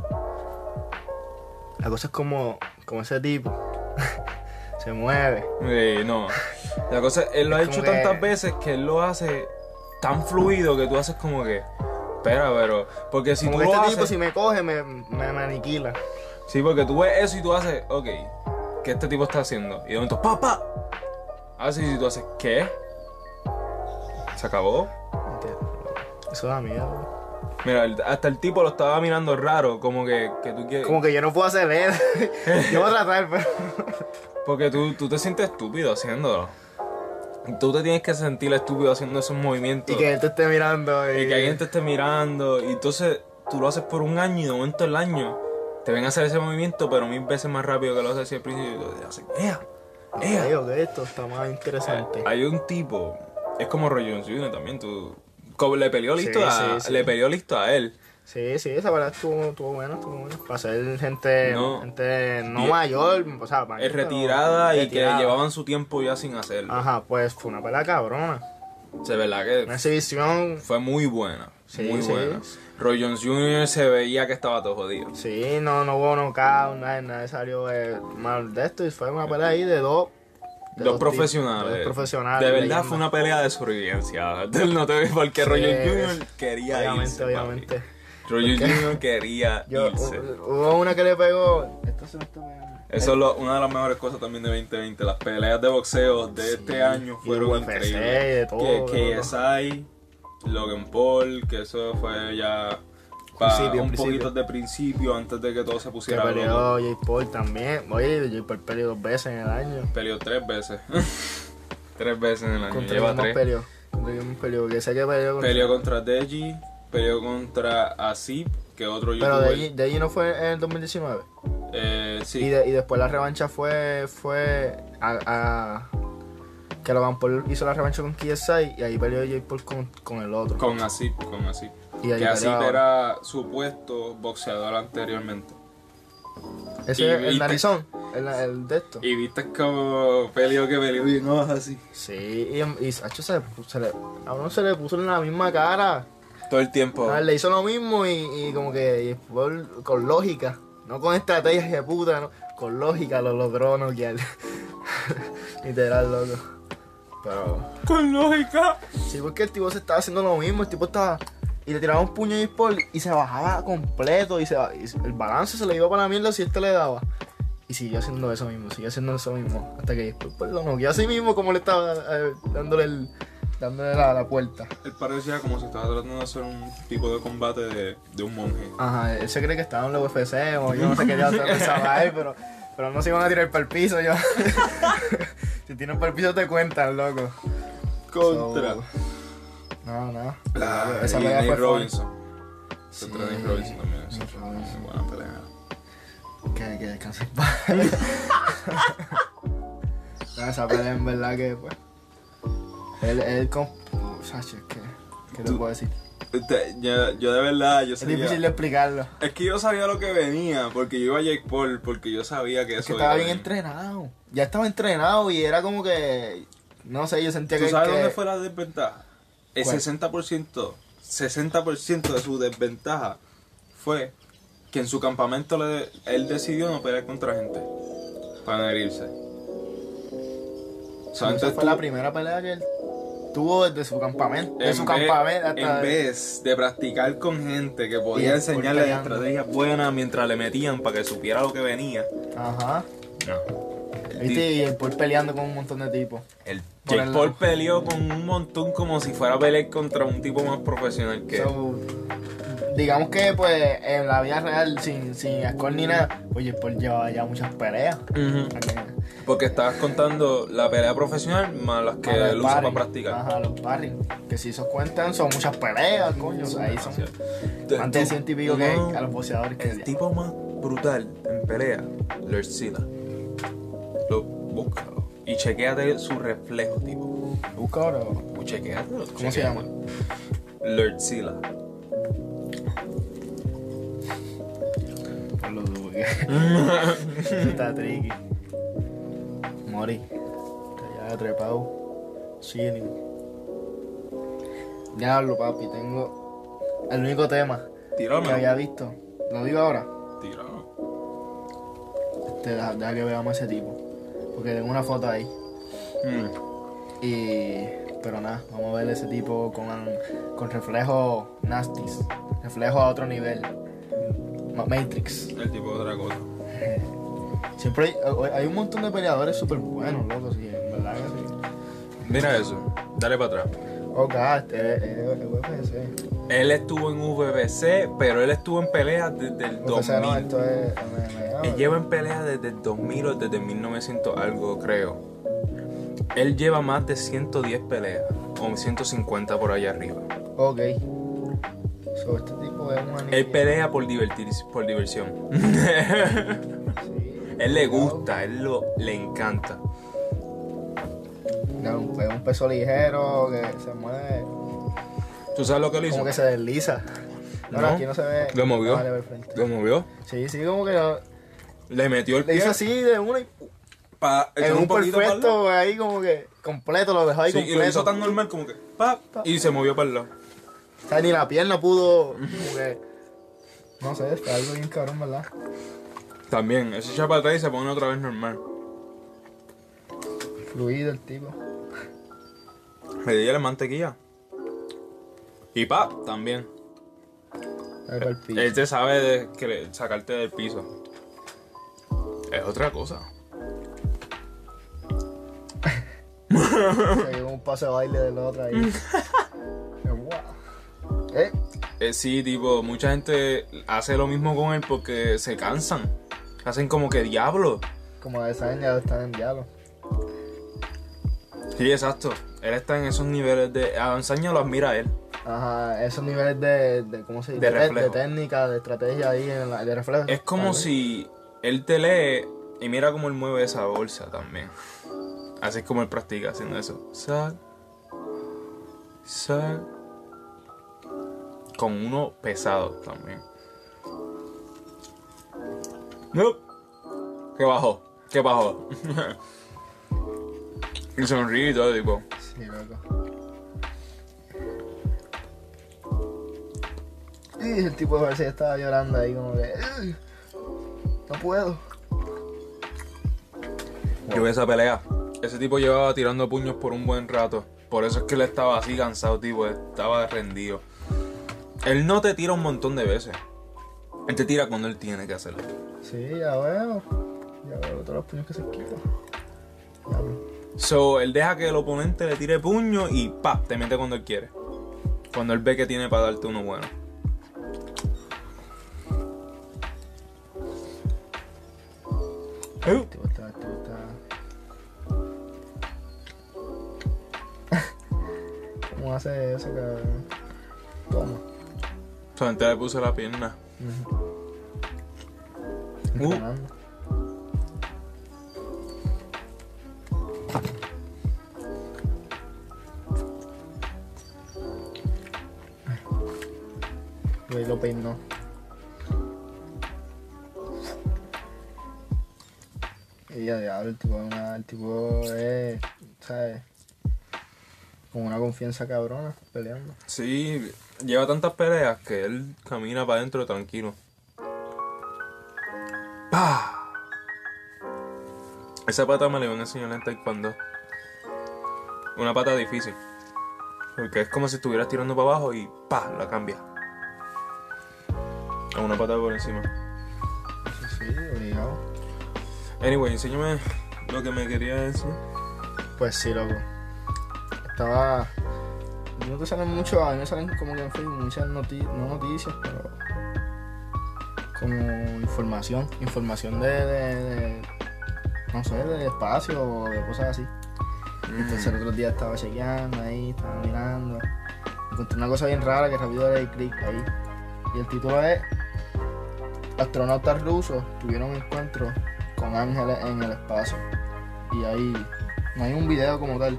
La cosa es como, como ese tipo. Se mueve. Eh, no. La cosa es, él lo ha hecho que- tantas veces que él lo hace tan fluido que tú haces como que. Espera, pero. Porque si como tú lo este haces. tipo si me coge me, me, me aniquila. Sí, porque tú ves eso y tú haces, ok, ¿qué este tipo está haciendo? Y de momento, ¡papá! Así si tú haces, ¿qué? Se acabó. Eso da miedo. Mira, hasta el tipo lo estaba mirando raro, como que, que tú quieres. Como que yo no puedo hacer eso. yo voy a tratar, pero. Porque tú, tú te sientes estúpido haciéndolo. Tú te tienes que sentir estúpido haciendo esos movimientos. y que él te esté mirando. Y, y que alguien te esté mirando. Y entonces tú lo haces por un año y de momento el año te ven a hacer ese movimiento, pero mil veces más rápido que lo haces así al principio. Y tú haces, ¡ea! ¡ea! Digo que esto está más interesante. Hay un tipo, es como Roy Jones Jr. también, tú. como le peleó listo Sí, a, sí, sí. le peleó listo a él. Sí, sí, esa verdad estuvo, estuvo buena, estuvo buena. Para ser gente No. gente no mayor, o sea, mayor, pero retirada y retirada. que llevaban su tiempo ya sin hacerlo. Ajá, pues fue una pelea cabrona. Se verdad Una que exhibición, fue muy buena. Sí, muy sí. buena. Roy Jones Jr. se veía que estaba todo jodido. sí, no, no hubo knockout, nada, nadie salió eh, mal de esto. Y fue una pelea ahí de dos. Dos profesionales. de dos profesionales. De verdad fue una pelea de sobrevivencia. No te porque Roy Sí, Jones Jr. quería Obviamente, irse, obviamente. Roy Jr. quería Yo, irse. hu- hubo una que le pegó. Esto se. Eso es lo- una de las mejores cosas también de 2020. Las peleas de boxeo de este año fueron UFC, increíbles. todo, que. KSI, Logan Paul, que eso fue ya pa- Principio, un principio. poquito de principio antes de que todo se Que pusiera loco. peleó Jake Paul también. Oye, Jake Paul peleó dos veces en el año. Peleó tres veces. tres veces en el año. Contra Lleva tres. peleó. Contra peleó. Que sé que peleó contra... Peleó contra Deji, peleó contra Asip, que otro Pero youtuber. de allí, de allí no fue en el 2019. Eh, sí. Y, de- y después la revancha fue fue a, a- que Logan Paul hizo la revancha con KSI y ahí peleó Jake Paul con, con el otro. Con Asip, con Asip. y Que Asip era supuesto boxeador anteriormente. Ese y es el narizón, el, el de esto. Y viste como peleó que peleó bien no así. Sí, y, y Sacho se, le puso- se le, a uno se le puso en la misma cara. Todo el tiempo. A él le hizo lo mismo y, y como que y después, con lógica, no con estrategias de puta, no, con lógica lo logró noquear. Literal, loco. Pero. Con lógica. Sí, porque el tipo se estaba haciendo lo mismo, el tipo estaba. Y le tiraba un puño a Jake Paul y se bajaba completo y, se, y el balance se le iba para la mierda si este le daba. Y siguió haciendo eso mismo, siguió haciendo eso mismo. Hasta que Paul pues, lo noqueó así mismo como le estaba eh, dándole, el, dándole la, la puerta. Él parecía como si estaba tratando de hacer un tipo de combate de, de un monje. Ajá, él se cree que estaba en la UFC o yo no sé qué ya se pensaba él, pero, pero no se iban a tirar para el piso. Yo. si tienen para el piso te cuentan, loco. Contra. So, no, no. Ah, Esa pelea fue. Robinson. Sí. Contra Robinson también. Esa fue Robinson. buena pelea. Que, que descanse en paz. No, esa pelea en verdad que pues. Él, él con. Sacho, ¿qué, ¿qué te puedo decir? Este, Yo, yo de verdad, yo Es sabía. difícil de explicarlo. Es que yo sabía lo que venía, porque yo iba a Jake Paul, porque yo sabía que Es eso que estaba bien venir. entrenado. Ya estaba entrenado y era como que. No sé, yo sentía ¿Tú que. sabes que- dónde fue la desventaja? El ¿Cuál? 60%, 60% de su desventaja fue que en su campamento le- él decidió no pelear contra gente para no herirse. O sea, fue tú- la primera pelea que él tuvo desde su campamento. De en su vez- campamento hasta. En vez de practicar con gente que podía enseñarle estrategias buenas mientras le metían para que supiera lo que venía. Ajá. No. ¿Viste? Y el Paul peleando con un montón de tipos. El Por Jake el Paul peleó con un montón como si fuera a pelear contra un tipo más profesional que él. Digamos que pues en la vida real, sin, sin ni nada, pues Jake Paul llevaba ya muchas peleas. Porque estabas contando la pelea profesional más las que él usa para practicar. Ajá, los sparring. Que si esos cuentan, son muchas peleas, coño. O sea, ahí son antes de pico que a los boxeadores que El tipo más brutal en pelea, Lord Silla. Lo búscalo. Y chequéate su reflejo, tipo. Busca ahora. Uh, Chequéatelo. ¿Cómo se llama? Lord lo dudo está tricky. Mori. Está ya trepado. Chilling. Diablo, papi, tengo el único tema que había visto. Lo digo ahora. Tírame. Te deja, deja que veamos ese tipo. Porque tengo una foto ahí. Mm. Y. Pero nada, vamos a ver ese tipo con, con reflejo nasties. Reflejo a otro nivel. Ma- Matrix. El tipo de otra cosa. Siempre hay, hay un montón de peleadores súper buenos, loco, sí, en verdad que sí. Mira eso. Dale para atrás. Oh, God, este es es UFC. Él estuvo en VBC, pero él estuvo en peleas desde el UFC no, 2000. esto es MMA. Él lleva en pelea desde el 2000 o desde 1900 algo, creo. Él lleva más de 110 peleas, o 150 por allá arriba. Ok. So, este tipo es un. Él pelea por, divertir, por diversión. Sí. él le gusta, él lo, le encanta. No, un, es un peso ligero que se mueve, ¿Tú sabes lo que él hizo? como que se desliza. No, aquí no se ve. Lo movió. Vale. ¿Lo movió? Sí, sí, como que lo- Le metió el le pie hizo así de una y en un lado. perfecto ahí como que completo, lo dejó ahí Sí, y completo. lo hizo tan normal como que ¡pap! y se movió para el lado. O sea, ni la pierna pudo, como que, no sé, fue algo bien cabrón, ¿verdad? También, ese echa para atrás y se pone otra vez normal. Fluido el tipo. Le di la mantequilla. Y pa, también. Ahí el piso. Él te sabe de que le- sacarte del piso. Es otra cosa. Se dio un paso de baile del otro ahí. Wow. Eh, Eh, sí, tipo, mucha gente hace lo mismo con él porque se cansan. Hacen como que diablo. como de esa ya están en diálogo. Sí, exacto. Él está en esos niveles de. A Danzaña lo admira a él. Ajá, esos niveles de, de ¿cómo se dice? De De, reflejo. técnica, de estrategia ahí, en la, de reflejo. Es como si él te lee y mira cómo él mueve esa bolsa también. Así es como él practica haciendo eso. Sac. Sac. Con uno pesado también. ¿Qué bajó? ¿Qué bajó? y sonríe y todo, tipo. Sí, loco. Y el tipo parece que estaba llorando ahí como que... "Ugh, No puedo. Yo vi esa pelea. Ese tipo llevaba tirando puños por un buen rato. Por eso es que él estaba así cansado, tipo. Estaba rendido. Él no te tira un montón de veces. Él te tira cuando él tiene que hacerlo. Sí, ya veo. Ya veo todos los puños que se quitan. Ya veo. So, él deja que el oponente le tire puño y pa, te mete cuando él quiere. Cuando él ve que tiene para darte uno bueno. Tipo está, el tipo está... ¿Cómo hace eso, cabrón? Toma. Solamente le puse la pierna. Uh. Y ahí lo peinó. Y ya diablo, el tipo una, el tipo es, ¿sabes? Con una confianza cabrona, peleando. Sí, lleva tantas peleas que él camina para adentro tranquilo. ¡Pah! Esa pata me la iban a enseñar en taekwondo. Una pata difícil. Porque es como si estuvieras tirando para abajo y ¡pah! la cambia. A una pata por encima. Sí, sí, obligado. Anyway, enséñame lo que me quería decir. Pues sí, loco. Estaba. No te salen mucho, a mí me salen como que en Facebook muchas noticias, no noticias, pero. Como información. Información de. de, de- no sé, de espacio o de cosas así. Entonces el otro día estaba chequeando ahí, estaba mirando. Encontré una cosa bien rara que rápido le clic ahí. Y el título es Astronautas rusos tuvieron encuentro con ángeles en el espacio. Y ahí no hay un video como tal.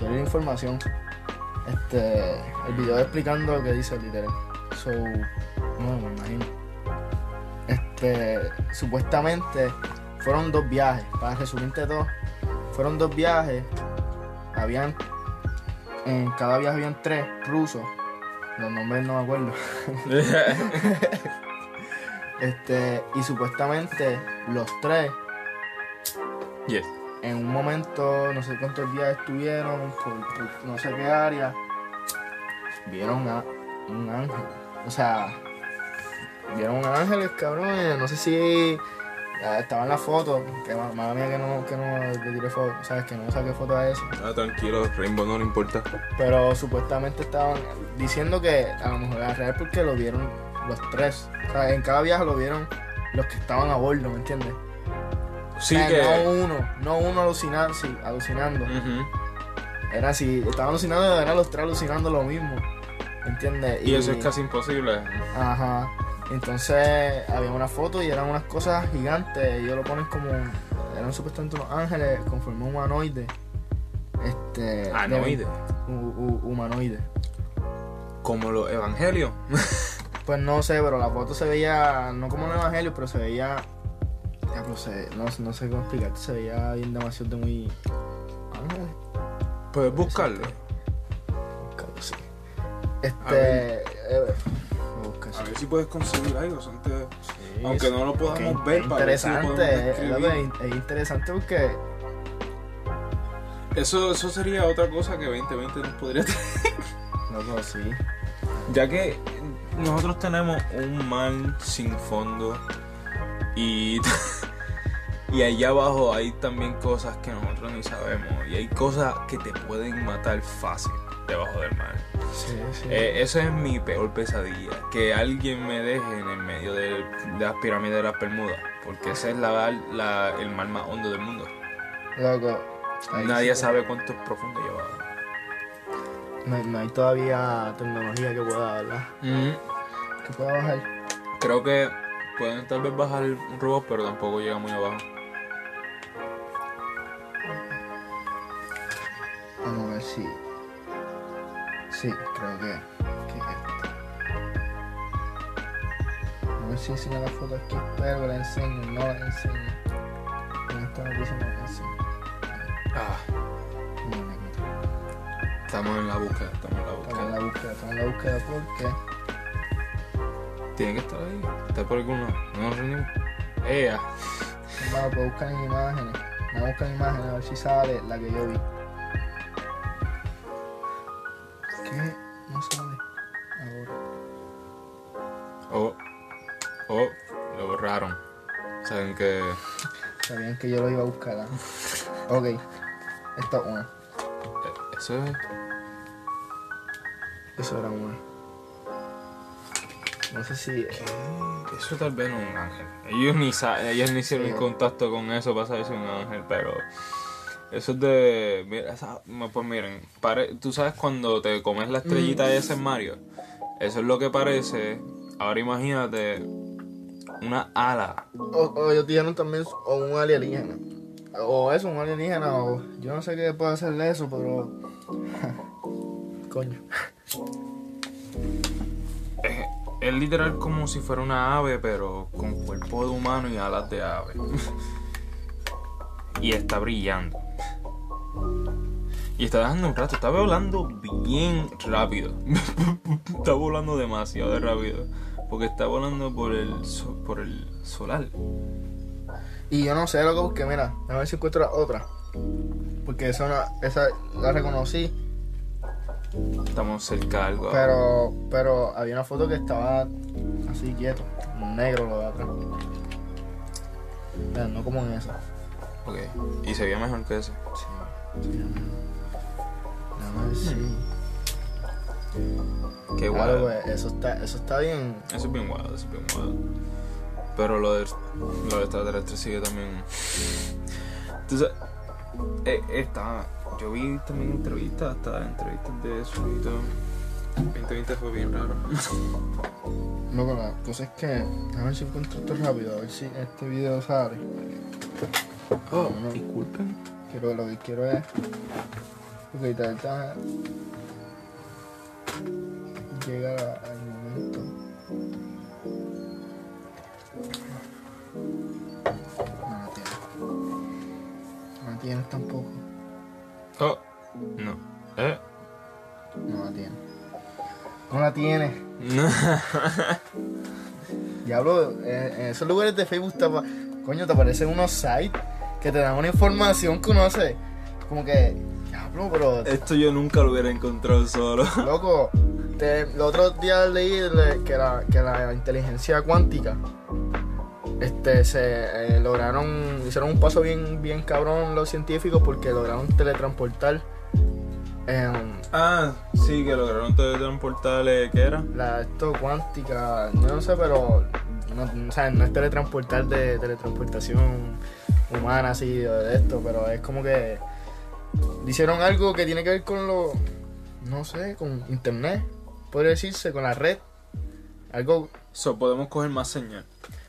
Yo información. Este. El video explicando lo que dice literal. So. No me imagino. Este. Supuestamente fueron dos viajes. Para resumirte todo. Fueron dos viajes. Habían. En cada viaje habían tres rusos. Los nombres no me acuerdo. Este. Y supuestamente los tres yes. En un momento, no sé cuántos días estuvieron, por, por no sé qué área, vieron a un ángel. O sea, vieron un ángel, cabrón. y No sé si estaba en la foto, que ma- mala mía que no, que no le tiré foto, sabes que no saqué foto a eso. Ah, tranquilo, Rainbow no le importa. Pero supuestamente estaban diciendo que a lo mejor era real porque lo vieron los tres. O sea, en cada viaje lo vieron los que estaban a bordo, ¿me entiendes? Sí O sea, que. No uno, no uno alucinando, sí, alucinando. Era así, estaban alucinando, eran los tres alucinando lo mismo. ¿Entiendes? Y eso es casi imposible. Ajá. Entonces había una foto y eran unas cosas gigantes. Ellos lo ponen como. Eran supuestamente unos ángeles con forma humanoide. Este. Anoide. de- hu- hu- humanoide. Como los evangelios. Pues no sé, pero la foto se veía. No como un evangelio, pero se veía. Diablo, se- no, no sé cómo explicarte. Se veía bien demasiado de muy. Ángeles. Puedes buscarlo. Buscarlo, sí. A Este. ver. eh, a ver si puedes conseguir algo. Sí, Aunque sí. no lo podamos ver, para ver si lo interesante, es, lo describir. que es interesante porque Eso, eso sería otra cosa que 2020 nos podría traer. loco, sí. Ya que nosotros tenemos un mal sin fondo y, y allá abajo hay también cosas que nosotros ni sabemos y hay cosas que te pueden matar fácil debajo del mar. Sí, sí. Eh, eso es mi peor pesadilla, que alguien me deje en el medio de, las pirámides de las Bermudas, porque ese es la, la- el mar más hondo del mundo. Loco. Nadie sí- sabe cuánto es profundo lleva. No, hay- no hay todavía tecnología que pueda, ¿verdad? Que pueda bajar. Creo que pueden tal vez bajar un robot, pero tampoco llega muy abajo. Vamos a si. Sí, creo que. que es esto. A ver si enseña la foto aquí. Pero la enseño, no la enseño. En esta noticia no la enseño. Ah, No encuentro. estamos en la búsqueda, estamos en la Estamos en búsqueda. la búsqueda, estamos en la búsqueda porque. Tiene que estar ahí. Está por algún lado. No nos rendimos. Ea. Hermano, puedo buscar en imágenes. Voy a buscar en imágenes a ver si sale la que yo vi. Que yo lo iba a buscar. ¿ah? Ok. Esta es una. Eso es. Eso era una. No sé si. Eso tal vez no es un ángel. Ellos ni sa- ellos ni hicieron Sí. contacto con eso para saber si es un ángel, pero eso es de. Mira, esa- pues miren, pare- tú sabes cuando te comes la estrellita esa en Mario. Eso es lo que parece. Ahora imagínate una ala. O, o ellos dijeron también o un alienígena. O eso, un alienígena. O yo no sé qué puede hacerle eso, pero. Coño. Es, es literal como si fuera una ave, pero con cuerpo de humano y alas de ave. y está brillando. Y está dejando un rato, está volando bien rápido. está volando demasiado rápido. Porque está volando por el, por el solar. Y yo no sé, loco, porque mira, a ver si encuentro otra. Porque esa, una- esa la reconocí, Estamos cerca de algo. pero pero había una foto que estaba así quieto, negro lo de atrás. Pero no como en esa. Ok. Y se veía mejor que ese. Sí, sí. Déjame ver si. Qué Claro, guay. pues, eso está, eso está bien. Eso es bien guado, eso es bien guado. Pero lo de, lo de extraterrestre sigue también. Entonces, eh, está. Yo vi también entrevistas, hasta entrevistas de eso y todo. 2020 fue bien raro. Loco, la cosa es que. A ver si encuentro esto rápido, a ver si este video sale. Oh, no. disculpen. Quiero, lo que quiero es. Porque ahorita está. Llega al momento. No la tienes. No la tienes tampoco. Oh, no. ¿Eh? No la tienes. No la tienes. No. Diablo, eh, en esos lugares de Facebook te, coño, te aparecen unos sites que te dan una información que uno hace. Como que, diablo, pero Esto yo nunca lo hubiera encontrado solo. Loco, te, el otro día leí le- que la, que la inteligencia cuántica este se eh, lograron hicieron un paso bien bien cabrón los científicos porque lograron teletransportar em, Ah, sí, que lograron teletransportarle. ¿Qué era? la esto cuántica yo no sé pero no, o sea, no es teletransportar de teletransportación humana así de esto pero es como que hicieron algo que tiene que ver con lo no sé con internet podría decirse con la red algo So, podemos coger más señal.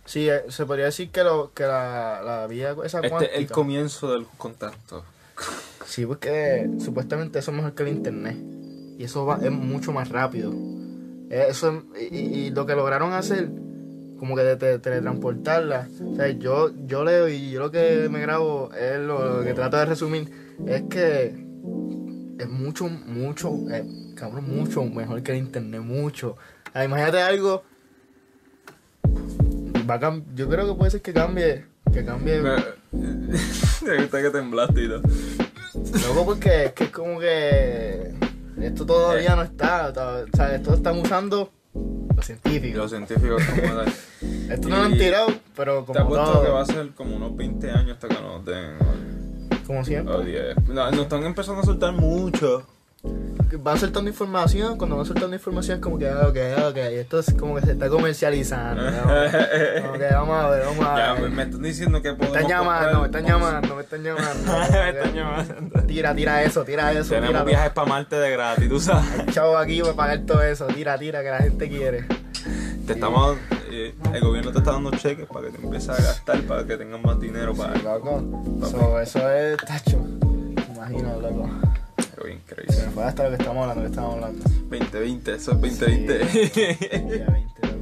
sí eh, se podría decir que lo que la, la vía esa Este cuántica es el comienzo del contacto. sí porque supuestamente eso es mejor que el internet y eso va es mucho más rápido Eh, eso y, y- y lo que lograron hacer como que de, de teletransportarla o sea yo yo leo y yo lo que me grabo es lo, lo que trato de resumir es que es mucho mucho eh, cabrón mucho mejor que el internet mucho sea, imagínate algo va a yo creo que puede ser que cambie que cambie Me gusta que temblaste y todo. Luego porque es que es como que esto todavía no está, o sea, esto están usando Los científicos. Los científicos como tal. Esto no lo han tirado, pero Te como apuesto todo. que va a ser como unos 20 años hasta que nos den. Como siempre. O 10. No, nos están empezando a soltar mucho. Van soltando información, cuando van soltando información es como que, ok, ok, esto es como que se está comercializando. ¿no? Como que vamos a ver, vamos a Ya, ver. me, me están diciendo que Me podemos. están llamando, me están llamando, me están llamando. me están llamando. Tira, tira eso, tira eso, Tenemos tira. viajes para Marte de gratis, tú sabes. Chavo aquí para pagar todo eso, tira, tira, que la gente quiere. Te estamos, el gobierno te está dando cheques para que te empieces a gastar, para que tengas más dinero para. Loco, so, eso es tacho. Imagino, loco. Pero bien Se crazy. me fue hasta lo que estamos hablando, que estamos hablando. 2020, eso es 2020. Ya 20, loco.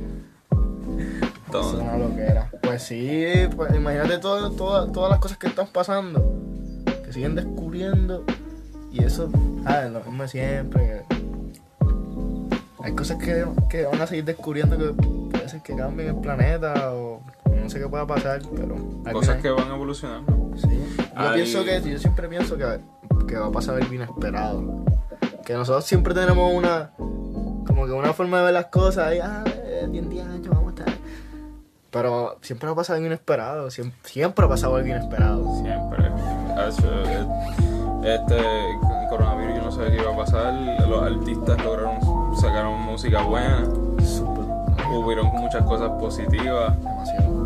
Eso es una loquera. Pues sí, pues imagínate todo, todo- todas las cosas que están pasando, que siguen descubriendo. Y eso, ah, lo mismo siempre. Hay cosas que, que van a seguir descubriendo que ser que cambien el planeta o no sé qué pueda pasar, pero. Cosas que van evolucionando. Sí. Yo Ay. pienso que, yo siempre pienso que, que va a pasar algo inesperado. Que nosotros siempre tenemos una, como que una forma de ver las cosas, y, ah, eh, 10 años vamos a estar. Pero siempre va a pasar algo inesperado, siempre, siempre ha pasado algo inesperado. Siempre. Eh, Este el coronavirus, yo no sabía qué iba a pasar. Los artistas lograron sacaron música buena. Hubieron muchas cosas positivas. Demasiado.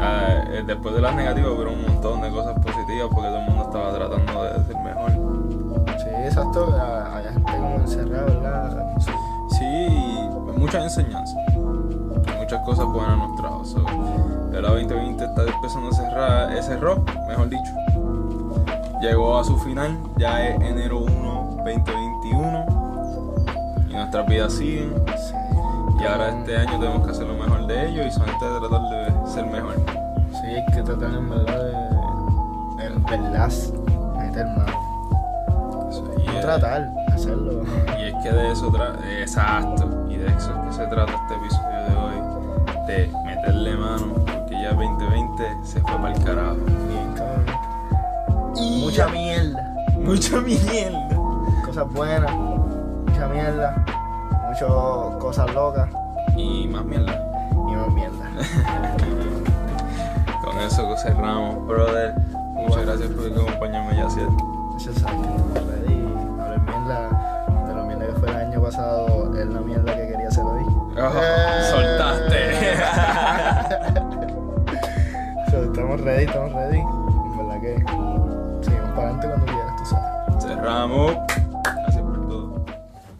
Ah, eh, después de las negativas hubieron un montón de cosas positivas porque todo el mundo estaba tratando de ser mejor. Sí, exacto, ah, hay gente como encerrada, ¿verdad? Sí. Muchas enseñanzas. Muchas cosas buenas nos trajo. So, el 2020 está empezando a cerrar, eh, cerró, mejor dicho. Llegó a su final, ya es enero 1, 2021. Y nuestras vidas siguen. Sí. Y ahora este año tenemos que hacer lo mejor de ellos y solamente tratar de ser mejor. Sí, hay que tratar en verdad de. En verdad, meter mano. No tratar, hacerlo. Y es que de eso trata, exacto, y de eso es que se trata este episodio de hoy, de meterle mano, porque ya 2020 se fue para el carajo. Bien, cabrón. Mucha mierda. Mucha mierda. Cosas buenas. Mucha mierda. Muchas cosas locas. Y más mierda. Y más mierda. Con eso cerramos, brother. Muchas gracias por acompañarme, Yaciel. Eso es algo. Ready. Hablar mierda. De la mierda que fue el año pasado. Es la mierda que quería hacer hoy. Oh, Eh. soltaste. So, estamos ready, estamos ready. En verdad que. Seguimos para adelante cuando quieras, tú sabes. Cerramos.